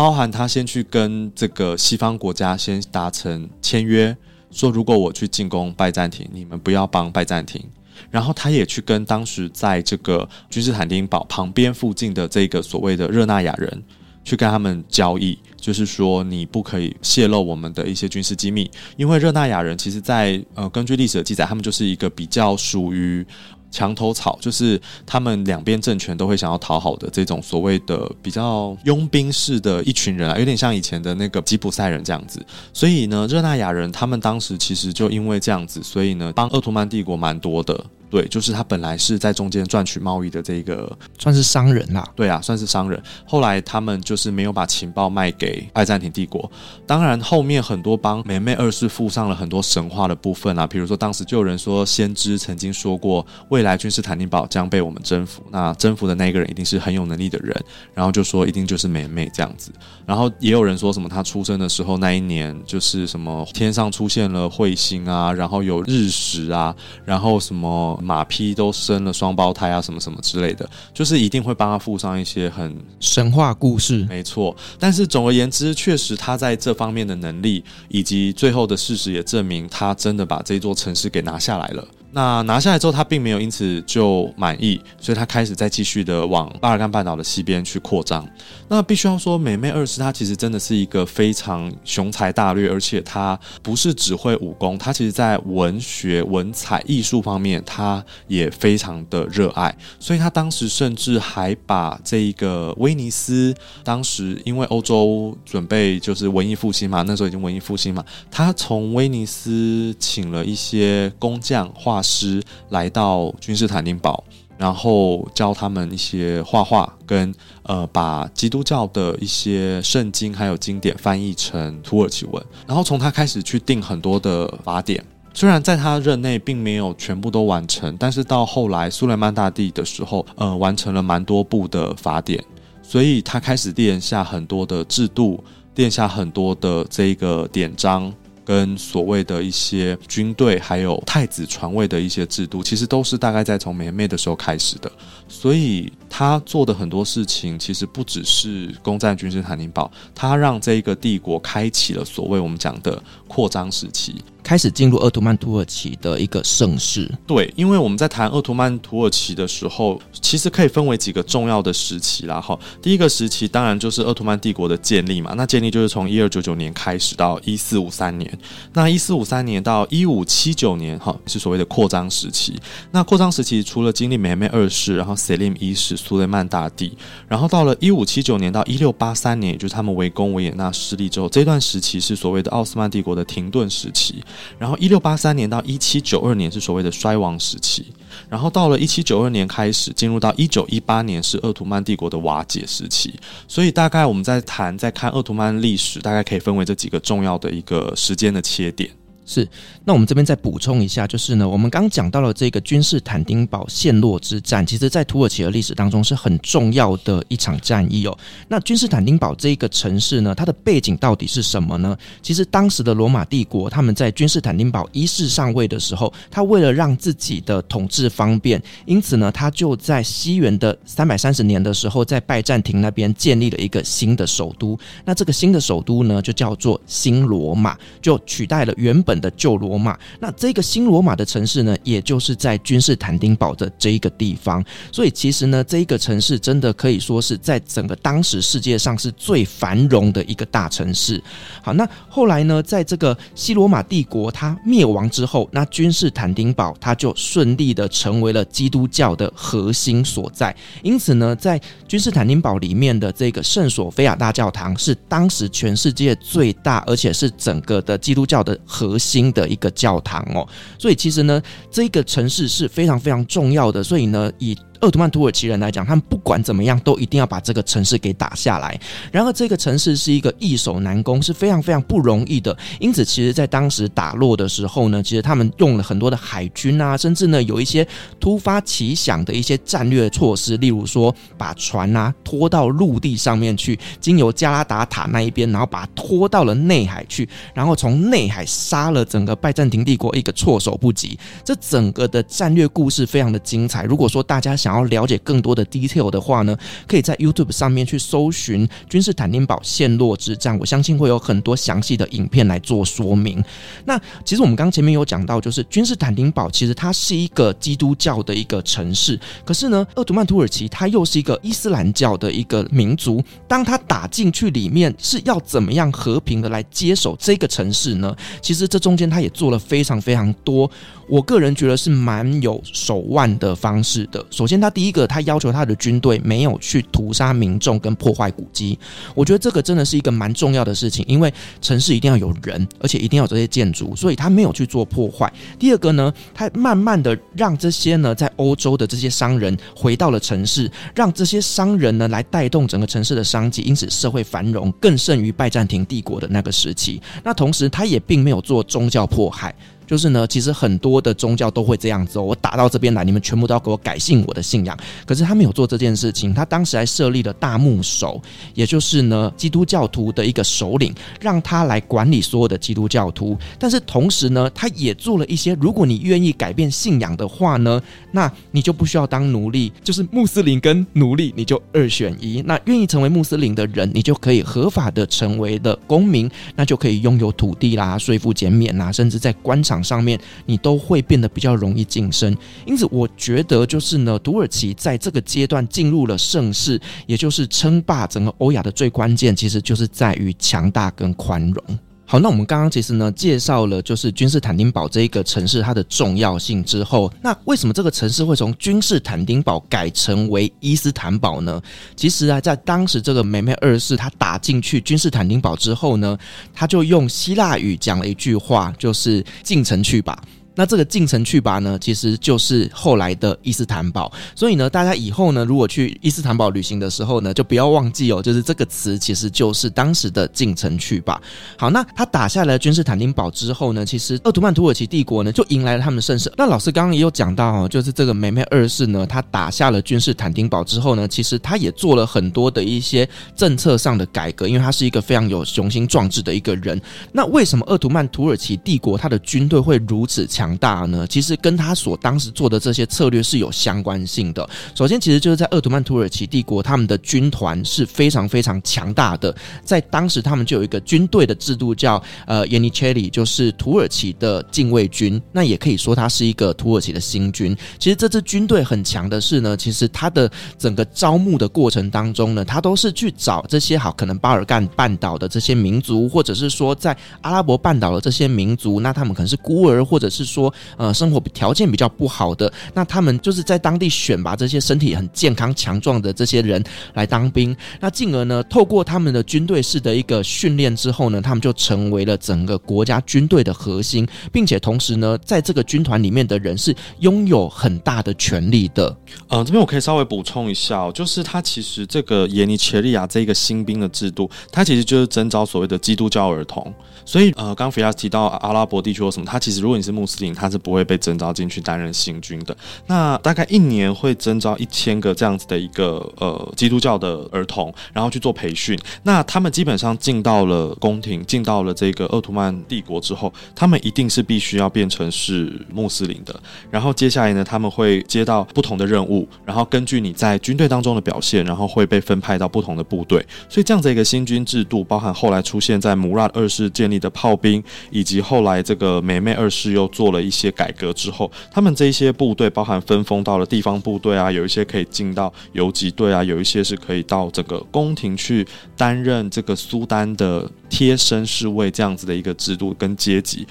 包含他先去跟这个西方国家先达成签约，说如果我去进攻拜占庭，你们不要帮拜占庭。然后他也去跟当时在这个君士坦丁堡旁边附近的这个所谓的热那亚人去跟他们交易，就是说你不可以泄露我们的一些军事机密，因为热那亚人其实在呃根据历史的记载，他们就是一个比较属于。墙头草就是他们两边政权都会想要讨好的这种所谓的比较佣兵式的一群人啊，有点像以前的那个吉普赛人这样子。所以呢，热那亚人他们当时其实就因为这样子，所以呢，帮鄂图曼帝国蛮多的。对，就是他本来是在中间赚取贸易的这个，算是商人啦。对啊，算是商人。后来他们就是没有把情报卖给拜占庭帝国。当然，后面很多帮梅梅二世附上了很多神话的部分啊，比如说当时就有人说，先知曾经说过，未来君士坦丁堡将被我们征服，那征服的那个人一定是很有能力的人，然后就说一定就是梅梅这样子。然后也有人说什么他出生的时候那一年就是什么天上出现了彗星啊，然后有日食啊，然后什么。马匹都生了双胞胎啊，什么什么之类的，就是一定会帮他附上一些很神话故事。没错，但是总而言之，确实他在这方面的能力，以及最后的事实也证明，他真的把这座城市给拿下来了。那拿下来之后，他并没有因此就满意，所以他开始再继续的往巴尔干半岛的西边去扩张。那必须要说，美妹二世他其实真的是一个非常雄才大略，而且他不是只会武功，他其实在文学、文采、艺术方面，他也非常的热爱。所以他当时甚至还把这一个威尼斯，当时因为欧洲准备就是文艺复兴嘛，那时候已经文艺复兴嘛，他从威尼斯请了一些工匠画。师来到君士坦丁堡，然后教他们一些画画，跟呃把基督教的一些圣经还有经典翻译成土耳其文，然后从他开始去定很多的法典。虽然在他任内并没有全部都完成，但是到后来苏莱曼大帝的时候，呃，完成了蛮多部的法典，所以他开始奠下很多的制度，奠下很多的这个典章。跟所谓的一些军队，还有太子传位的一些制度，其实都是大概在从梅梅的时候开始的。所以他做的很多事情，其实不只是攻占君士坦丁堡，他让这一个帝国开启了所谓我们讲的扩张时期。开始进入奥图曼土耳其的一个盛世。对，因为我们在谈奥图曼土耳其的时候，其实可以分为几个重要的时期啦。哈，第一个时期当然就是奥图曼帝国的建立嘛。那建立就是从一二九九年开始到一四五三年。那一四五三年到一五七九年，哈，是所谓的扩张时期。那扩张时期除了经历梅梅二世，然后塞利姆一世、苏雷曼大帝，然后到了一五七九年到一六八三年，也就是他们围攻维也纳失利之后，这段时期是所谓的奥斯曼帝国的停顿时期。然后一六八三年到一七九二年是所谓的衰亡时期。然后到了一七九二年开始，进入到一九一八年是鄂图曼帝国的瓦解时期。所以大概我们在谈、在看鄂图曼历史，大概可以分为这几个重要的一个时间的切点。是，那我们这边再补充一下，就是呢，我们刚讲到了这个君士坦丁堡陷落之战，其实在土耳其的历史当中是很重要的一场战役哦。那君士坦丁堡这个城市呢，它的背景到底是什么呢？其实当时的罗马帝国他们在君士坦丁堡一世上位的时候，他为了让自己的统治方便，因此呢，他就在西元的三百三十年的时候，在拜占庭那边建立了一个新的首都。那这个新的首都呢，就叫做新罗马，就取代了原本的旧罗马，那这个新罗马的城市呢，也就是在君士坦丁堡的这一个地方。所以其实呢，这一个城市真的可以说是在整个当时世界上是最繁荣的一个大城市。好，那后来呢，在这个西罗马帝国它灭亡之后，那君士坦丁堡它就顺利的成为了基督教的核心所在。因此呢，在君士坦丁堡里面的这个圣索菲亚大教堂是当时全世界最大，而且是整个的基督教的核新的一个教堂哦，所以其实呢，这个城市是非常非常重要的。所以呢，以鄂图曼土耳其人来讲，他们不管怎么样，都一定要把这个城市给打下来。然而，这个城市是一个易守难攻，是非常非常不容易的。因此，其实，在当时打落的时候呢，其实他们用了很多的海军啊，甚至呢，有一些突发奇想的一些战略措施，例如说，把船啊拖到陆地上面去，经由加拉达塔那一边，然后把它拖到了内海去，然后从内海杀了整个拜占庭帝国一个措手不及。这整个的战略故事非常的精彩。如果说大家想，想要了解更多的 detail 的话呢，可以在 YouTube 上面去搜寻君士坦丁堡陷落之战，我相信会有很多详细的影片来做说明。那其实我们刚前面有讲到，就是君士坦丁堡其实它是一个基督教的一个城市，可是呢，鄂图曼土耳其它又是一个伊斯兰教的一个民族。当他打进去里面，是要怎么样和平的来接手这个城市呢？其实这中间他也做了非常非常多，我个人觉得是蛮有手腕的方式的。首先，他第一个，他要求他的军队没有去屠杀民众跟破坏古迹。我觉得这个真的是一个蛮重要的事情，因为城市一定要有人，而且一定要有这些建筑，所以他没有去做破坏。第二个呢，他慢慢的让这些呢在欧洲的这些商人回到了城市，让这些商人呢来带动整个城市的商机，因此社会繁荣更胜于拜占庭帝国的那个时期。那同时，他也并没有做宗教迫害。就是呢，其实很多的宗教都会这样子哦。我打到这边来，你们全部都要给我改信我的信仰。可是他没有做这件事情，他当时还设立了大牧首，也就是呢基督教徒的一个首领，让他来管理所有的基督教徒。但是同时呢，他也做了一些，如果你愿意改变信仰的话呢，那你就不需要当奴隶，就是穆斯林跟奴隶你就二选一。那愿意成为穆斯林的人，你就可以合法的成为的公民，那就可以拥有土地啦、税负减免啦，甚至在官场。上面你都会变得比较容易晋升，因此我觉得就是呢，土耳其在这个阶段进入了盛世，也就是称霸整个欧亚的最关键，其实就是在于强大跟宽容。好，那我们刚刚其实呢介绍了就是君士坦丁堡这一个城市它的重要性之后，那为什么这个城市会从君士坦丁堡改成为伊斯坦堡呢？其实啊，在当时这个梅梅二世他打进去君士坦丁堡之后呢，他就用希腊语讲了一句话，就是进城去吧。那这个进城去吧呢，其实就是后来的伊斯坦堡。所以呢，大家以后呢，如果去伊斯坦堡旅行的时候呢，就不要忘记哦，就是这个词其实就是当时的进城去吧。好，那他打下来君士坦丁堡之后呢，其实鄂图曼土耳其帝国呢就迎来了他们的盛世。那老师刚刚也有讲到哦，就是这个梅梅二世呢，他打下了君士坦丁堡之后呢，其实他也做了很多的一些政策上的改革，因为他是一个非常有雄心壮志的一个人。那为什么鄂图曼土耳其帝国他的军队会如此强？强大呢？其实跟他所当时做的这些策略是有相关性的。首先，其实就是在鄂图曼土耳其帝国，他们的军团是非常非常强大的。在当时，他们就有一个军队的制度叫，呃耶尼切里，就是土耳其的禁卫军。那也可以说，它是一个土耳其的新军。其实这支军队很强的是呢，其实它的整个招募的过程当中呢，它都是去找这些好可能巴尔干半岛的这些民族，或者是说在阿拉伯半岛的这些民族，那他们可能是孤儿，或者是说呃生活条件比较不好的，那他们就是在当地选拔这些身体很健康强壮的这些人来当兵，那进而呢，透过他们的军队式的一个训练之后呢，他们就成为了整个国家军队的核心，并且同时呢，在这个军团里面的人是拥有很大的权力的。呃，这边我可以稍微补充一下，就是他其实这个耶尼切利亚这个新兵的制度，他其实就是征召所谓的基督教儿童。所以，呃，刚 Firas 提到阿拉伯地区或什么，他其实如果你是穆斯他是不会被征召进去担任新军的。那大概一年会征召一千个这样子的一个呃基督教的儿童，然后去做培训。那他们基本上进到了宫廷，进到了这个奥图曼帝国之后，他们一定是必须要变成是穆斯林的。然后接下来呢，他们会接到不同的任务，然后根据你在军队当中的表现，然后会被分派到不同的部队。所以这样子一个新军制度，包含后来出现在穆拉二世建立的炮兵，以及后来这个梅梅二世又做了一些改革之后，他们这一些部队包含分封到了地方部队啊，有一些可以进到游击队啊，有一些是可以到这个宫廷去担任这个苏丹的贴身侍卫这样子的一个制度跟阶级，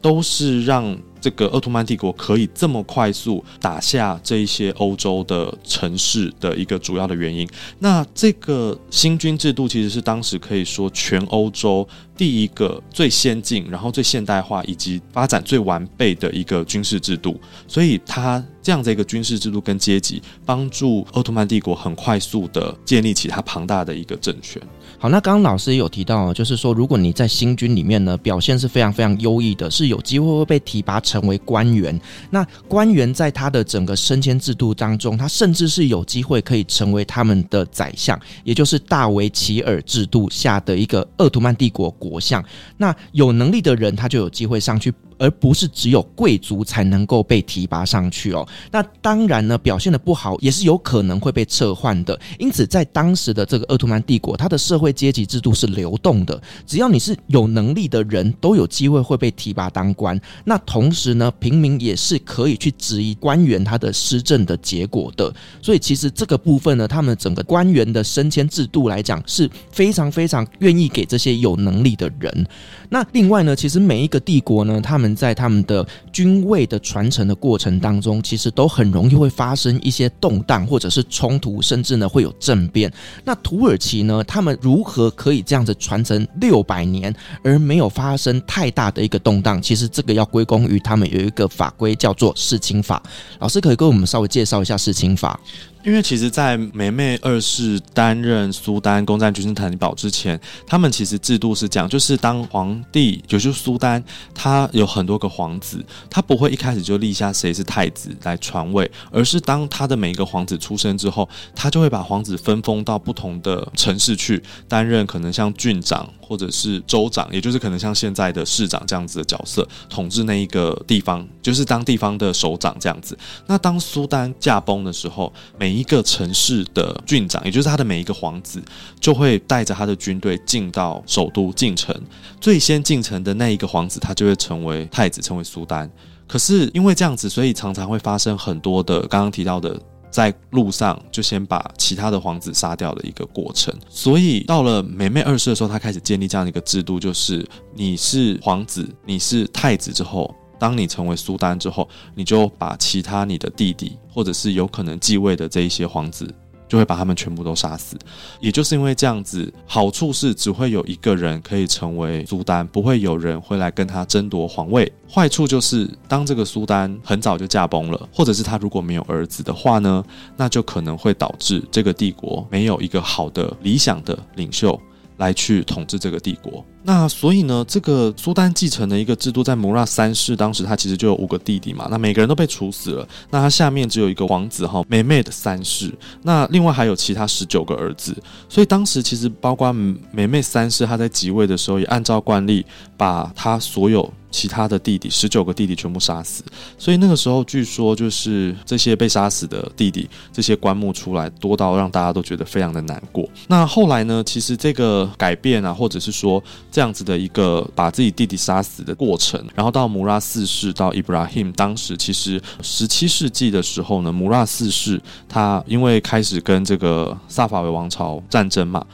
都是让。这个鄂图曼帝国可以这么快速打下这一些欧洲的城市的一个主要的原因，那这个新军制度其实是当时可以说全欧洲第一个最先进、然后最现代化以及发展最完备的一个军事制度，所以它这样的一个军事制度跟阶级，帮助奥特曼帝国很快速的建立起它庞大的一个政权。好，那刚刚老师也有提到，就是说如果你在新军里面呢表现是非常非常优异的，是有机会会被提拔成为官员。那官员在他的整个升迁制度当中，他甚至是有机会可以成为他们的宰相，也就是大维齐尔制度下的一个鄂图曼帝国国相。那有能力的人，他就有机会上去。而不是只有贵族才能够被提拔上去哦。那当然呢，表现的不好也是有可能会被撤换的。因此，在当时的这个鄂图曼帝国，它的社会阶级制度是流动的。只要你是有能力的人，都有机会会被提拔当官。那同时呢，平民也是可以去质疑官员他的施政的结果的。所以，其实这个部分呢，他们整个官员的升迁制度来讲，是非常非常愿意给这些有能力的人。那另外呢，其实每一个帝国呢，他们在他们的军位的传承的过程当中，其实都很容易会发生一些动荡，或者是冲突，甚至呢会有政变。那土耳其呢，他们如何可以这样子传承六百年而没有发生太大的一个动荡？其实这个要归功于他们有一个法规叫做世亲法。老师可以跟我们稍微介绍一下世亲法。因为其实，在梅梅二世担任苏丹攻占君士坦丁堡之前，他们其实制度是讲，就是当皇帝，也就是苏丹，他有很多个皇子，他不会一开始就立下谁是太子来传位，而是当他的每一个皇子出生之后，他就会把皇子分封到不同的城市去担任，可能像郡长或者是州长，也就是可能像现在的市长这样子的角色，统治那一个地方，就是当地方的首长这样子。那当苏丹驾崩的时候，每 每一个城市的郡长，也就是他的每一个皇子，就会带着他的军队进到首都进城。最先进城的那一个皇子，他就会成为太子，成为苏丹。可是因为这样子，所以常常会发生很多的刚刚提到的，在路上就先把其他的皇子杀掉的一个过程。所以到了梅梅二世的时候，他开始建立这样的一个制度，就是你是皇子，你是太子之后。当你成为苏丹之后，你就把其他你的弟弟，或者是有可能继位的这一些皇子，就会把他们全部都杀死。也就是因为这样子，好处是只会有一个人可以成为苏丹，不会有人会来跟他争夺皇位。坏处就是，当这个苏丹很早就驾崩了，或者是他如果没有儿子的话呢，那就可能会导致这个帝国没有一个好的理想的领袖。来去统治这个帝国，那所以呢，这个苏丹继承的一个制度，在摩拉三世当时他其实就有五个弟弟嘛，那每个人都被处死了，那他下面只有一个王子哈，梅梅的三世，那另外还有其他十九个儿子，所以当时其实包括梅梅三世他在即位的时候，也按照惯例把他所有其他的弟弟，十九个弟弟全部杀死。所以那个时候，据说就是这些被杀死的弟弟，这些棺木出来多到让大家都觉得非常的难过。那后来呢？其实这个改变啊，或者是说这样子的一个把自己弟弟杀死的过程，然后到穆拉四世到伊布拉欣，当时其实十七世纪的时候呢，穆拉四世他因为开始跟这个萨法维王朝战争嘛，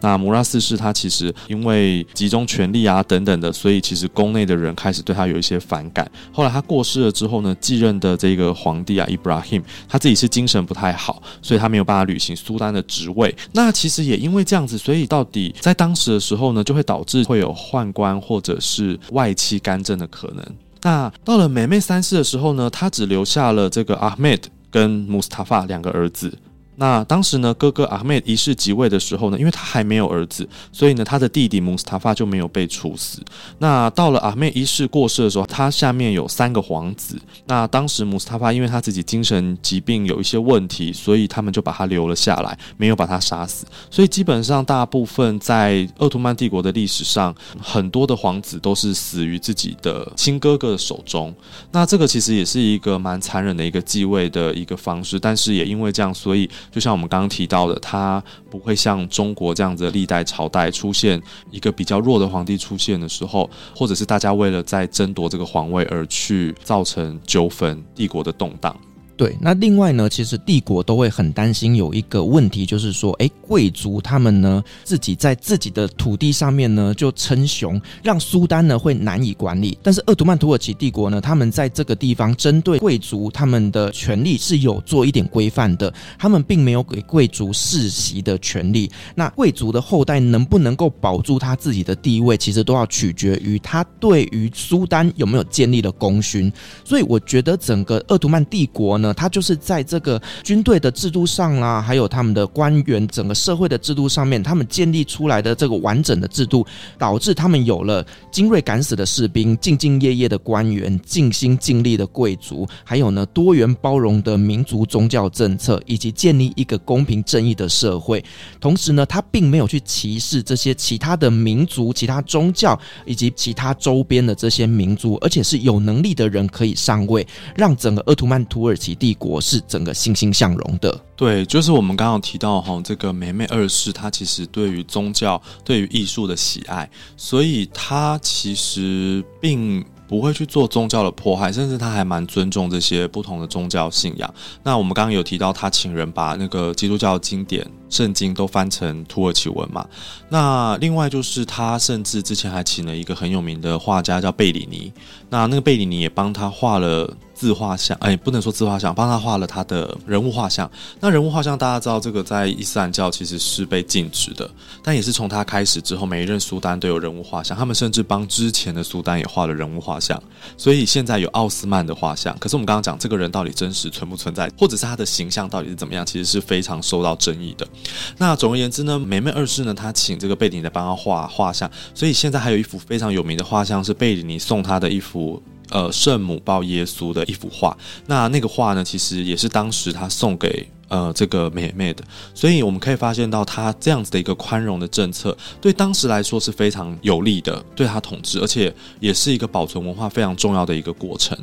那穆拉四世他其实因为集中权力啊等等的，所以其实宫内的人开始对他有一些反感。后来他过世了之后呢，继任的这个皇帝啊，伊布拉欣，他自己是精神不太好，所以他没有办法履行苏丹的职位。那其实也因为这样子，所以到底在当时的时候呢，就会导致会有宦官或者是外戚干政的可能。那到了美妹三世的时候呢，他只留下了这个阿梅德跟穆斯塔法两个儿子。那当时呢，哥哥阿梅一世即位的时候呢，因为他还没有儿子，所以呢，他的弟弟穆斯塔法就没有被处死。那到了阿梅一世过世的时候，他下面有三个皇子。那当时穆斯塔法因为他自己精神疾病有一些问题，所以他们就把他留了下来，没有把他杀死。所以基本上，大部分在奥图曼帝国的历史上，很多的皇子都是死于自己的亲哥哥的手中。那这个其实也是一个蛮残忍的一个继位的一个方式，但是也因为这样，所以。就像我们刚刚提到的，它不会像中国这样子的历代朝代出现一个比较弱的皇帝出现的时候，或者是大家为了在争夺这个皇位而去造成纠纷、帝国的动荡。对，那另外呢，其实帝国都会很担心有一个问题，就是说，诶，贵族他们呢自己在自己的土地上面呢就称雄，让苏丹呢会难以管理。但是鄂图曼土耳其帝国呢，他们在这个地方针对贵族他们的权利是有做一点规范的，他们并没有给贵族世袭的权利。那贵族的后代能不能够保住他自己的地位，其实都要取决于他对于苏丹有没有建立了功勋。所以我觉得整个鄂图曼帝国呢。他就是在这个军队的制度上啦、还有他们的官员整个社会的制度上面，他们建立出来的这个完整的制度，导致他们有了精锐敢死的士兵、兢兢业业的官员、尽心尽力的贵族，还有呢多元包容的民族宗教政策，以及建立一个公平正义的社会。同时呢，他并没有去歧视这些其他的民族、其他宗教以及其他周边的这些民族，而且是有能力的人可以上位，让整个鄂图曼土耳其。帝国是整个欣欣向荣的，对，就是我们刚刚提到哈，这个梅梅二世，他其实对于宗教、对于艺术的喜爱，所以他其实并不会去做宗教的迫害，甚至他还蛮尊重这些不同的宗教信仰。那我们刚刚有提到，他请人把那个基督教经典圣经都翻成土耳其文嘛。那另外就是他甚至之前还请了一个很有名的画家叫贝里尼，那那个贝里尼也帮他画了。自画像，哎，不能说自画像，帮他画了他的人物画像。那人物画像，大家知道，这个在伊斯兰教其实是被禁止的。但也是从他开始之后，每一任苏丹都有人物画像。他们甚至帮之前的苏丹也画了人物画像。所以现在有奥斯曼的画像。可是我们刚刚讲，这个人到底真实存不存在，或者是他的形象到底是怎么样，其实是非常受到争议的。那总而言之呢，梅妹二世呢，他请这个贝里尼帮他画画像。所以现在还有一幅非常有名的画像，是贝里尼送他的一幅。呃，圣母抱耶稣的一幅画，那那个画呢，其实也是当时他送给呃这个美妹的，所以我们可以发现到他这样子的一个宽容的政策，对当时来说是非常有利的，对他统治，而且也是一个保存文化非常重要的一个过程。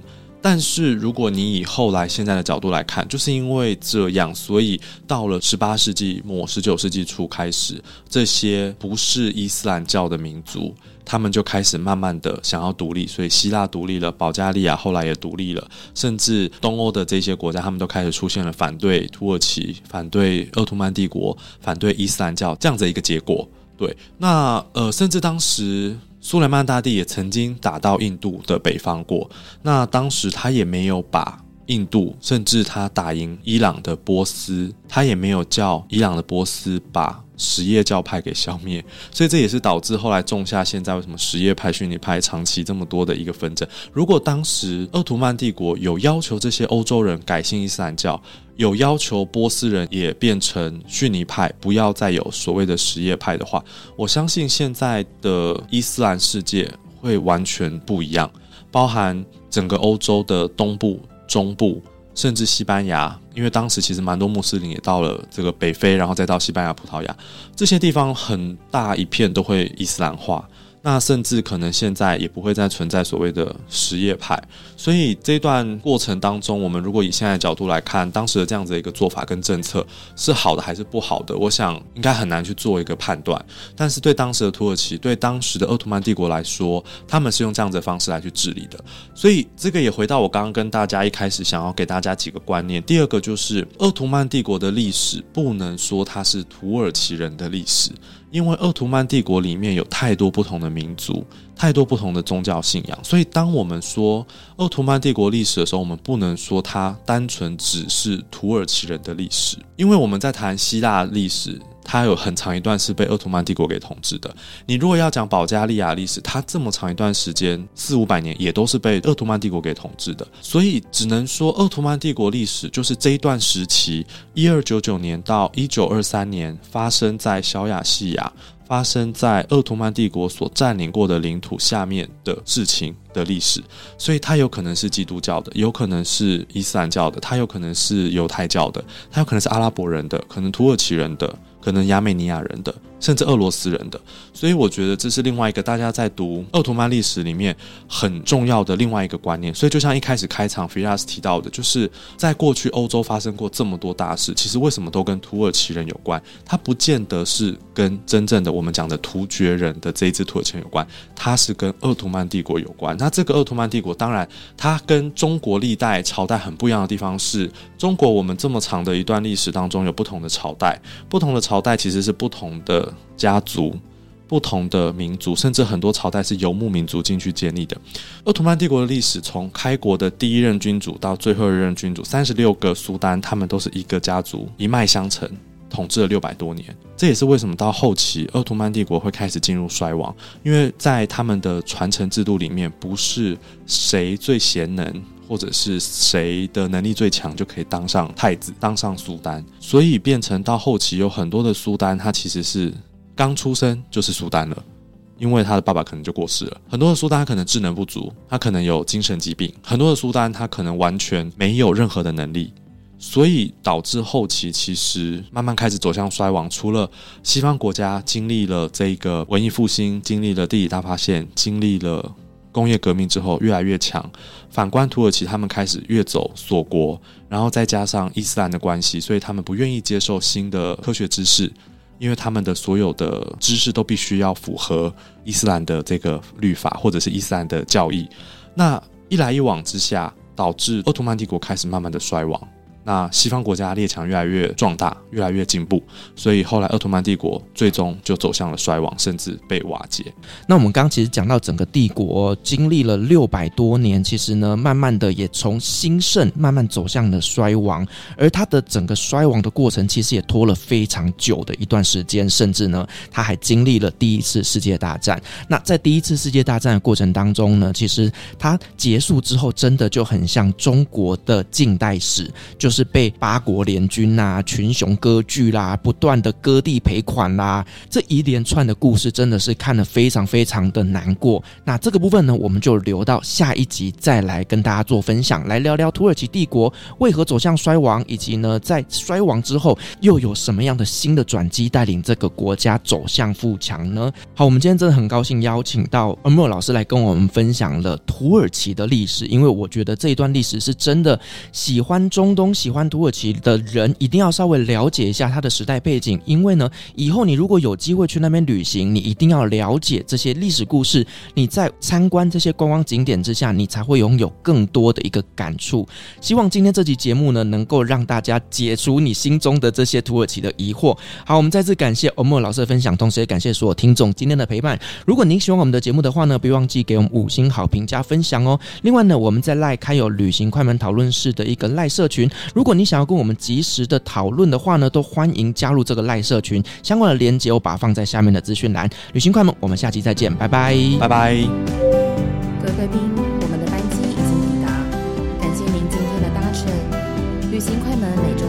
但是，如果你以后来现在的角度来看，就是因为这样，所以到了十八世纪末、十九世纪初开始，这些不是伊斯兰教的民族，他们就开始慢慢的想要独立。所以，希腊独立了，保加利亚后来也独立了，甚至东欧的这些国家，他们都开始出现了反对土耳其、反对奥图曼帝国、反对伊斯兰教这样子一个结果。对，那呃，甚至当时。苏莱曼大帝也曾经打到印度的北方过，那当时他也没有把印度，甚至他打赢伊朗的波斯，他也没有叫伊朗的波斯把什叶教派给消灭，所以这也是导致后来种下现在为什么什叶派、逊尼派长期这么多的一个纷争。如果当时鄂图曼帝国有要求这些欧洲人改信伊斯兰教，有要求波斯人也变成逊尼派，不要再有所谓的什叶派的话，我相信现在的伊斯兰世界会完全不一样，包含整个欧洲的东部、中部。甚至西班牙，因为当时其实蛮多穆斯林也到了这个北非，然后再到西班牙、葡萄牙这些地方，很大一片都会伊斯兰化。那甚至可能现在也不会再存在所谓的什叶派。所以这段过程当中，我们如果以现在角度来看，当时的这样子一个做法跟政策是好的还是不好的，我想应该很难去做一个判断。但是对当时的土耳其，对当时的鄂图曼帝国来说，他们是用这样子的方式来去治理的。所以这个也回到我刚刚跟大家一开始想要给大家几个观念。第二个就是鄂图曼帝国的历史不能说它是土耳其人的历史。因为鄂图曼帝国里面有太多不同的民族，太多不同的宗教信仰，所以当我们说鄂图曼帝国历史的时候，我们不能说它单纯只是土耳其人的历史，因为我们在谈希腊历史。它有很长一段是被鄂图曼帝国给统治的。你如果要讲保加利亚历史，它这么长一段时间四五百年也都是被鄂图曼帝国给统治的。所以只能说鄂图曼帝国历史就是这一段时期，一二九九年到一九二三年发生在小亚细亚、发生在鄂图曼帝国所占领过的领土下面的事情的历史。所以它有可能是基督教的，有可能是伊斯兰教的，它有可能是犹太教的，它有可能是阿拉伯人的，可能土耳其人的。可能亚美尼亚人的，甚至俄罗斯人的，所以我觉得这是另外一个大家在读奥图曼历史里面很重要的另外一个观念。所以就像一开始开场 Firas 提到的，就是在过去欧洲发生过这么多大事，其实为什么都跟土耳其人有关？它不见得是跟真正的我们讲的突厥人的这一支土耳其人有关，它是跟奥图曼帝国有关。那这个奥图曼帝国，当然它跟中国历代朝代很不一样的地方是，中国我们这么长的一段历史当中有不同的朝代，不同的。朝代其实是不同的家族、不同的民族，甚至很多朝代是游牧民族进去建立的。鄂图曼帝国的历史，从开国的第一任君主到最后一任君主，三十六个苏丹，他们都是一个家族一脉相承，统治了六百多年。这也是为什么到后期鄂图曼帝国会开始进入衰亡，因为在他们的传承制度里面，不是谁最贤能。或者是谁的能力最强就可以当上太子，当上苏丹，所以变成到后期有很多的苏丹，他其实是刚出生就是苏丹了，因为他的爸爸可能就过世了。很多的苏丹他可能智能不足，他可能有精神疾病，很多的苏丹他可能完全没有任何的能力，所以导致后期其实慢慢开始走向衰亡。除了西方国家经历了这个文艺复兴，经历了地理大发现，经历了。工业革命之后越来越强，反观土耳其，他们开始越走锁国，然后再加上伊斯兰的关系，所以他们不愿意接受新的科学知识，因为他们的所有的知识都必须要符合伊斯兰的这个律法或者是伊斯兰的教义。那一来一往之下，导致奥图曼帝国开始慢慢的衰亡。那西方国家列强越来越壮大，越来越进步，所以后来鄂图曼帝国最终就走向了衰亡，甚至被瓦解。那我们刚刚其实讲到整个帝国经历了六百多年，其实呢，慢慢的也从兴盛慢慢走向了衰亡，而它的整个衰亡的过程其实也拖了非常久的一段时间，甚至呢，它还经历了第一次世界大战。那在第一次世界大战的过程当中呢，其实它结束之后，真的就很像中国的近代史，就是。是被八国联军呐、啊、群雄割据啦、不断的割地赔款啦，这一连串的故事真的是看得非常非常的难过。那这个部分呢，我们就留到下一集再来跟大家做分享，来聊聊土耳其帝国为何走向衰亡，以及呢在衰亡之后又有什么样的新的转机，带领这个国家走向富强呢？好，我们今天真的很高兴邀请到阿莫老师来跟我们分享了土耳其的历史，因为我觉得这一段历史是真的喜欢中东喜。喜欢土耳其的人一定要稍微了解一下它的时代背景，因为呢，以后你如果有机会去那边旅行，你一定要了解这些历史故事。你在参观这些观光景点之下，你才会拥有更多的一个感触。希望今天这期节目呢，能够让大家解除你心中的这些土耳其的疑惑。好，我们再次感谢欧莫老师的分享，同时也感谢所有听众今天的陪伴。如果您喜欢我们的节目的话呢，别忘记给我们五星好评加分享哦。另外呢，我们在赖开有旅行快门讨论室的一个赖社群。如果你想要跟我们及时的讨论的话呢，都欢迎加入这个赖社群，相关的链接我把它放在下面的资讯栏。旅行快门，我们下期再见，拜拜，拜拜。各位贵宾，我们的班机已经抵达，感谢您今天的搭乘。旅行快门每周三。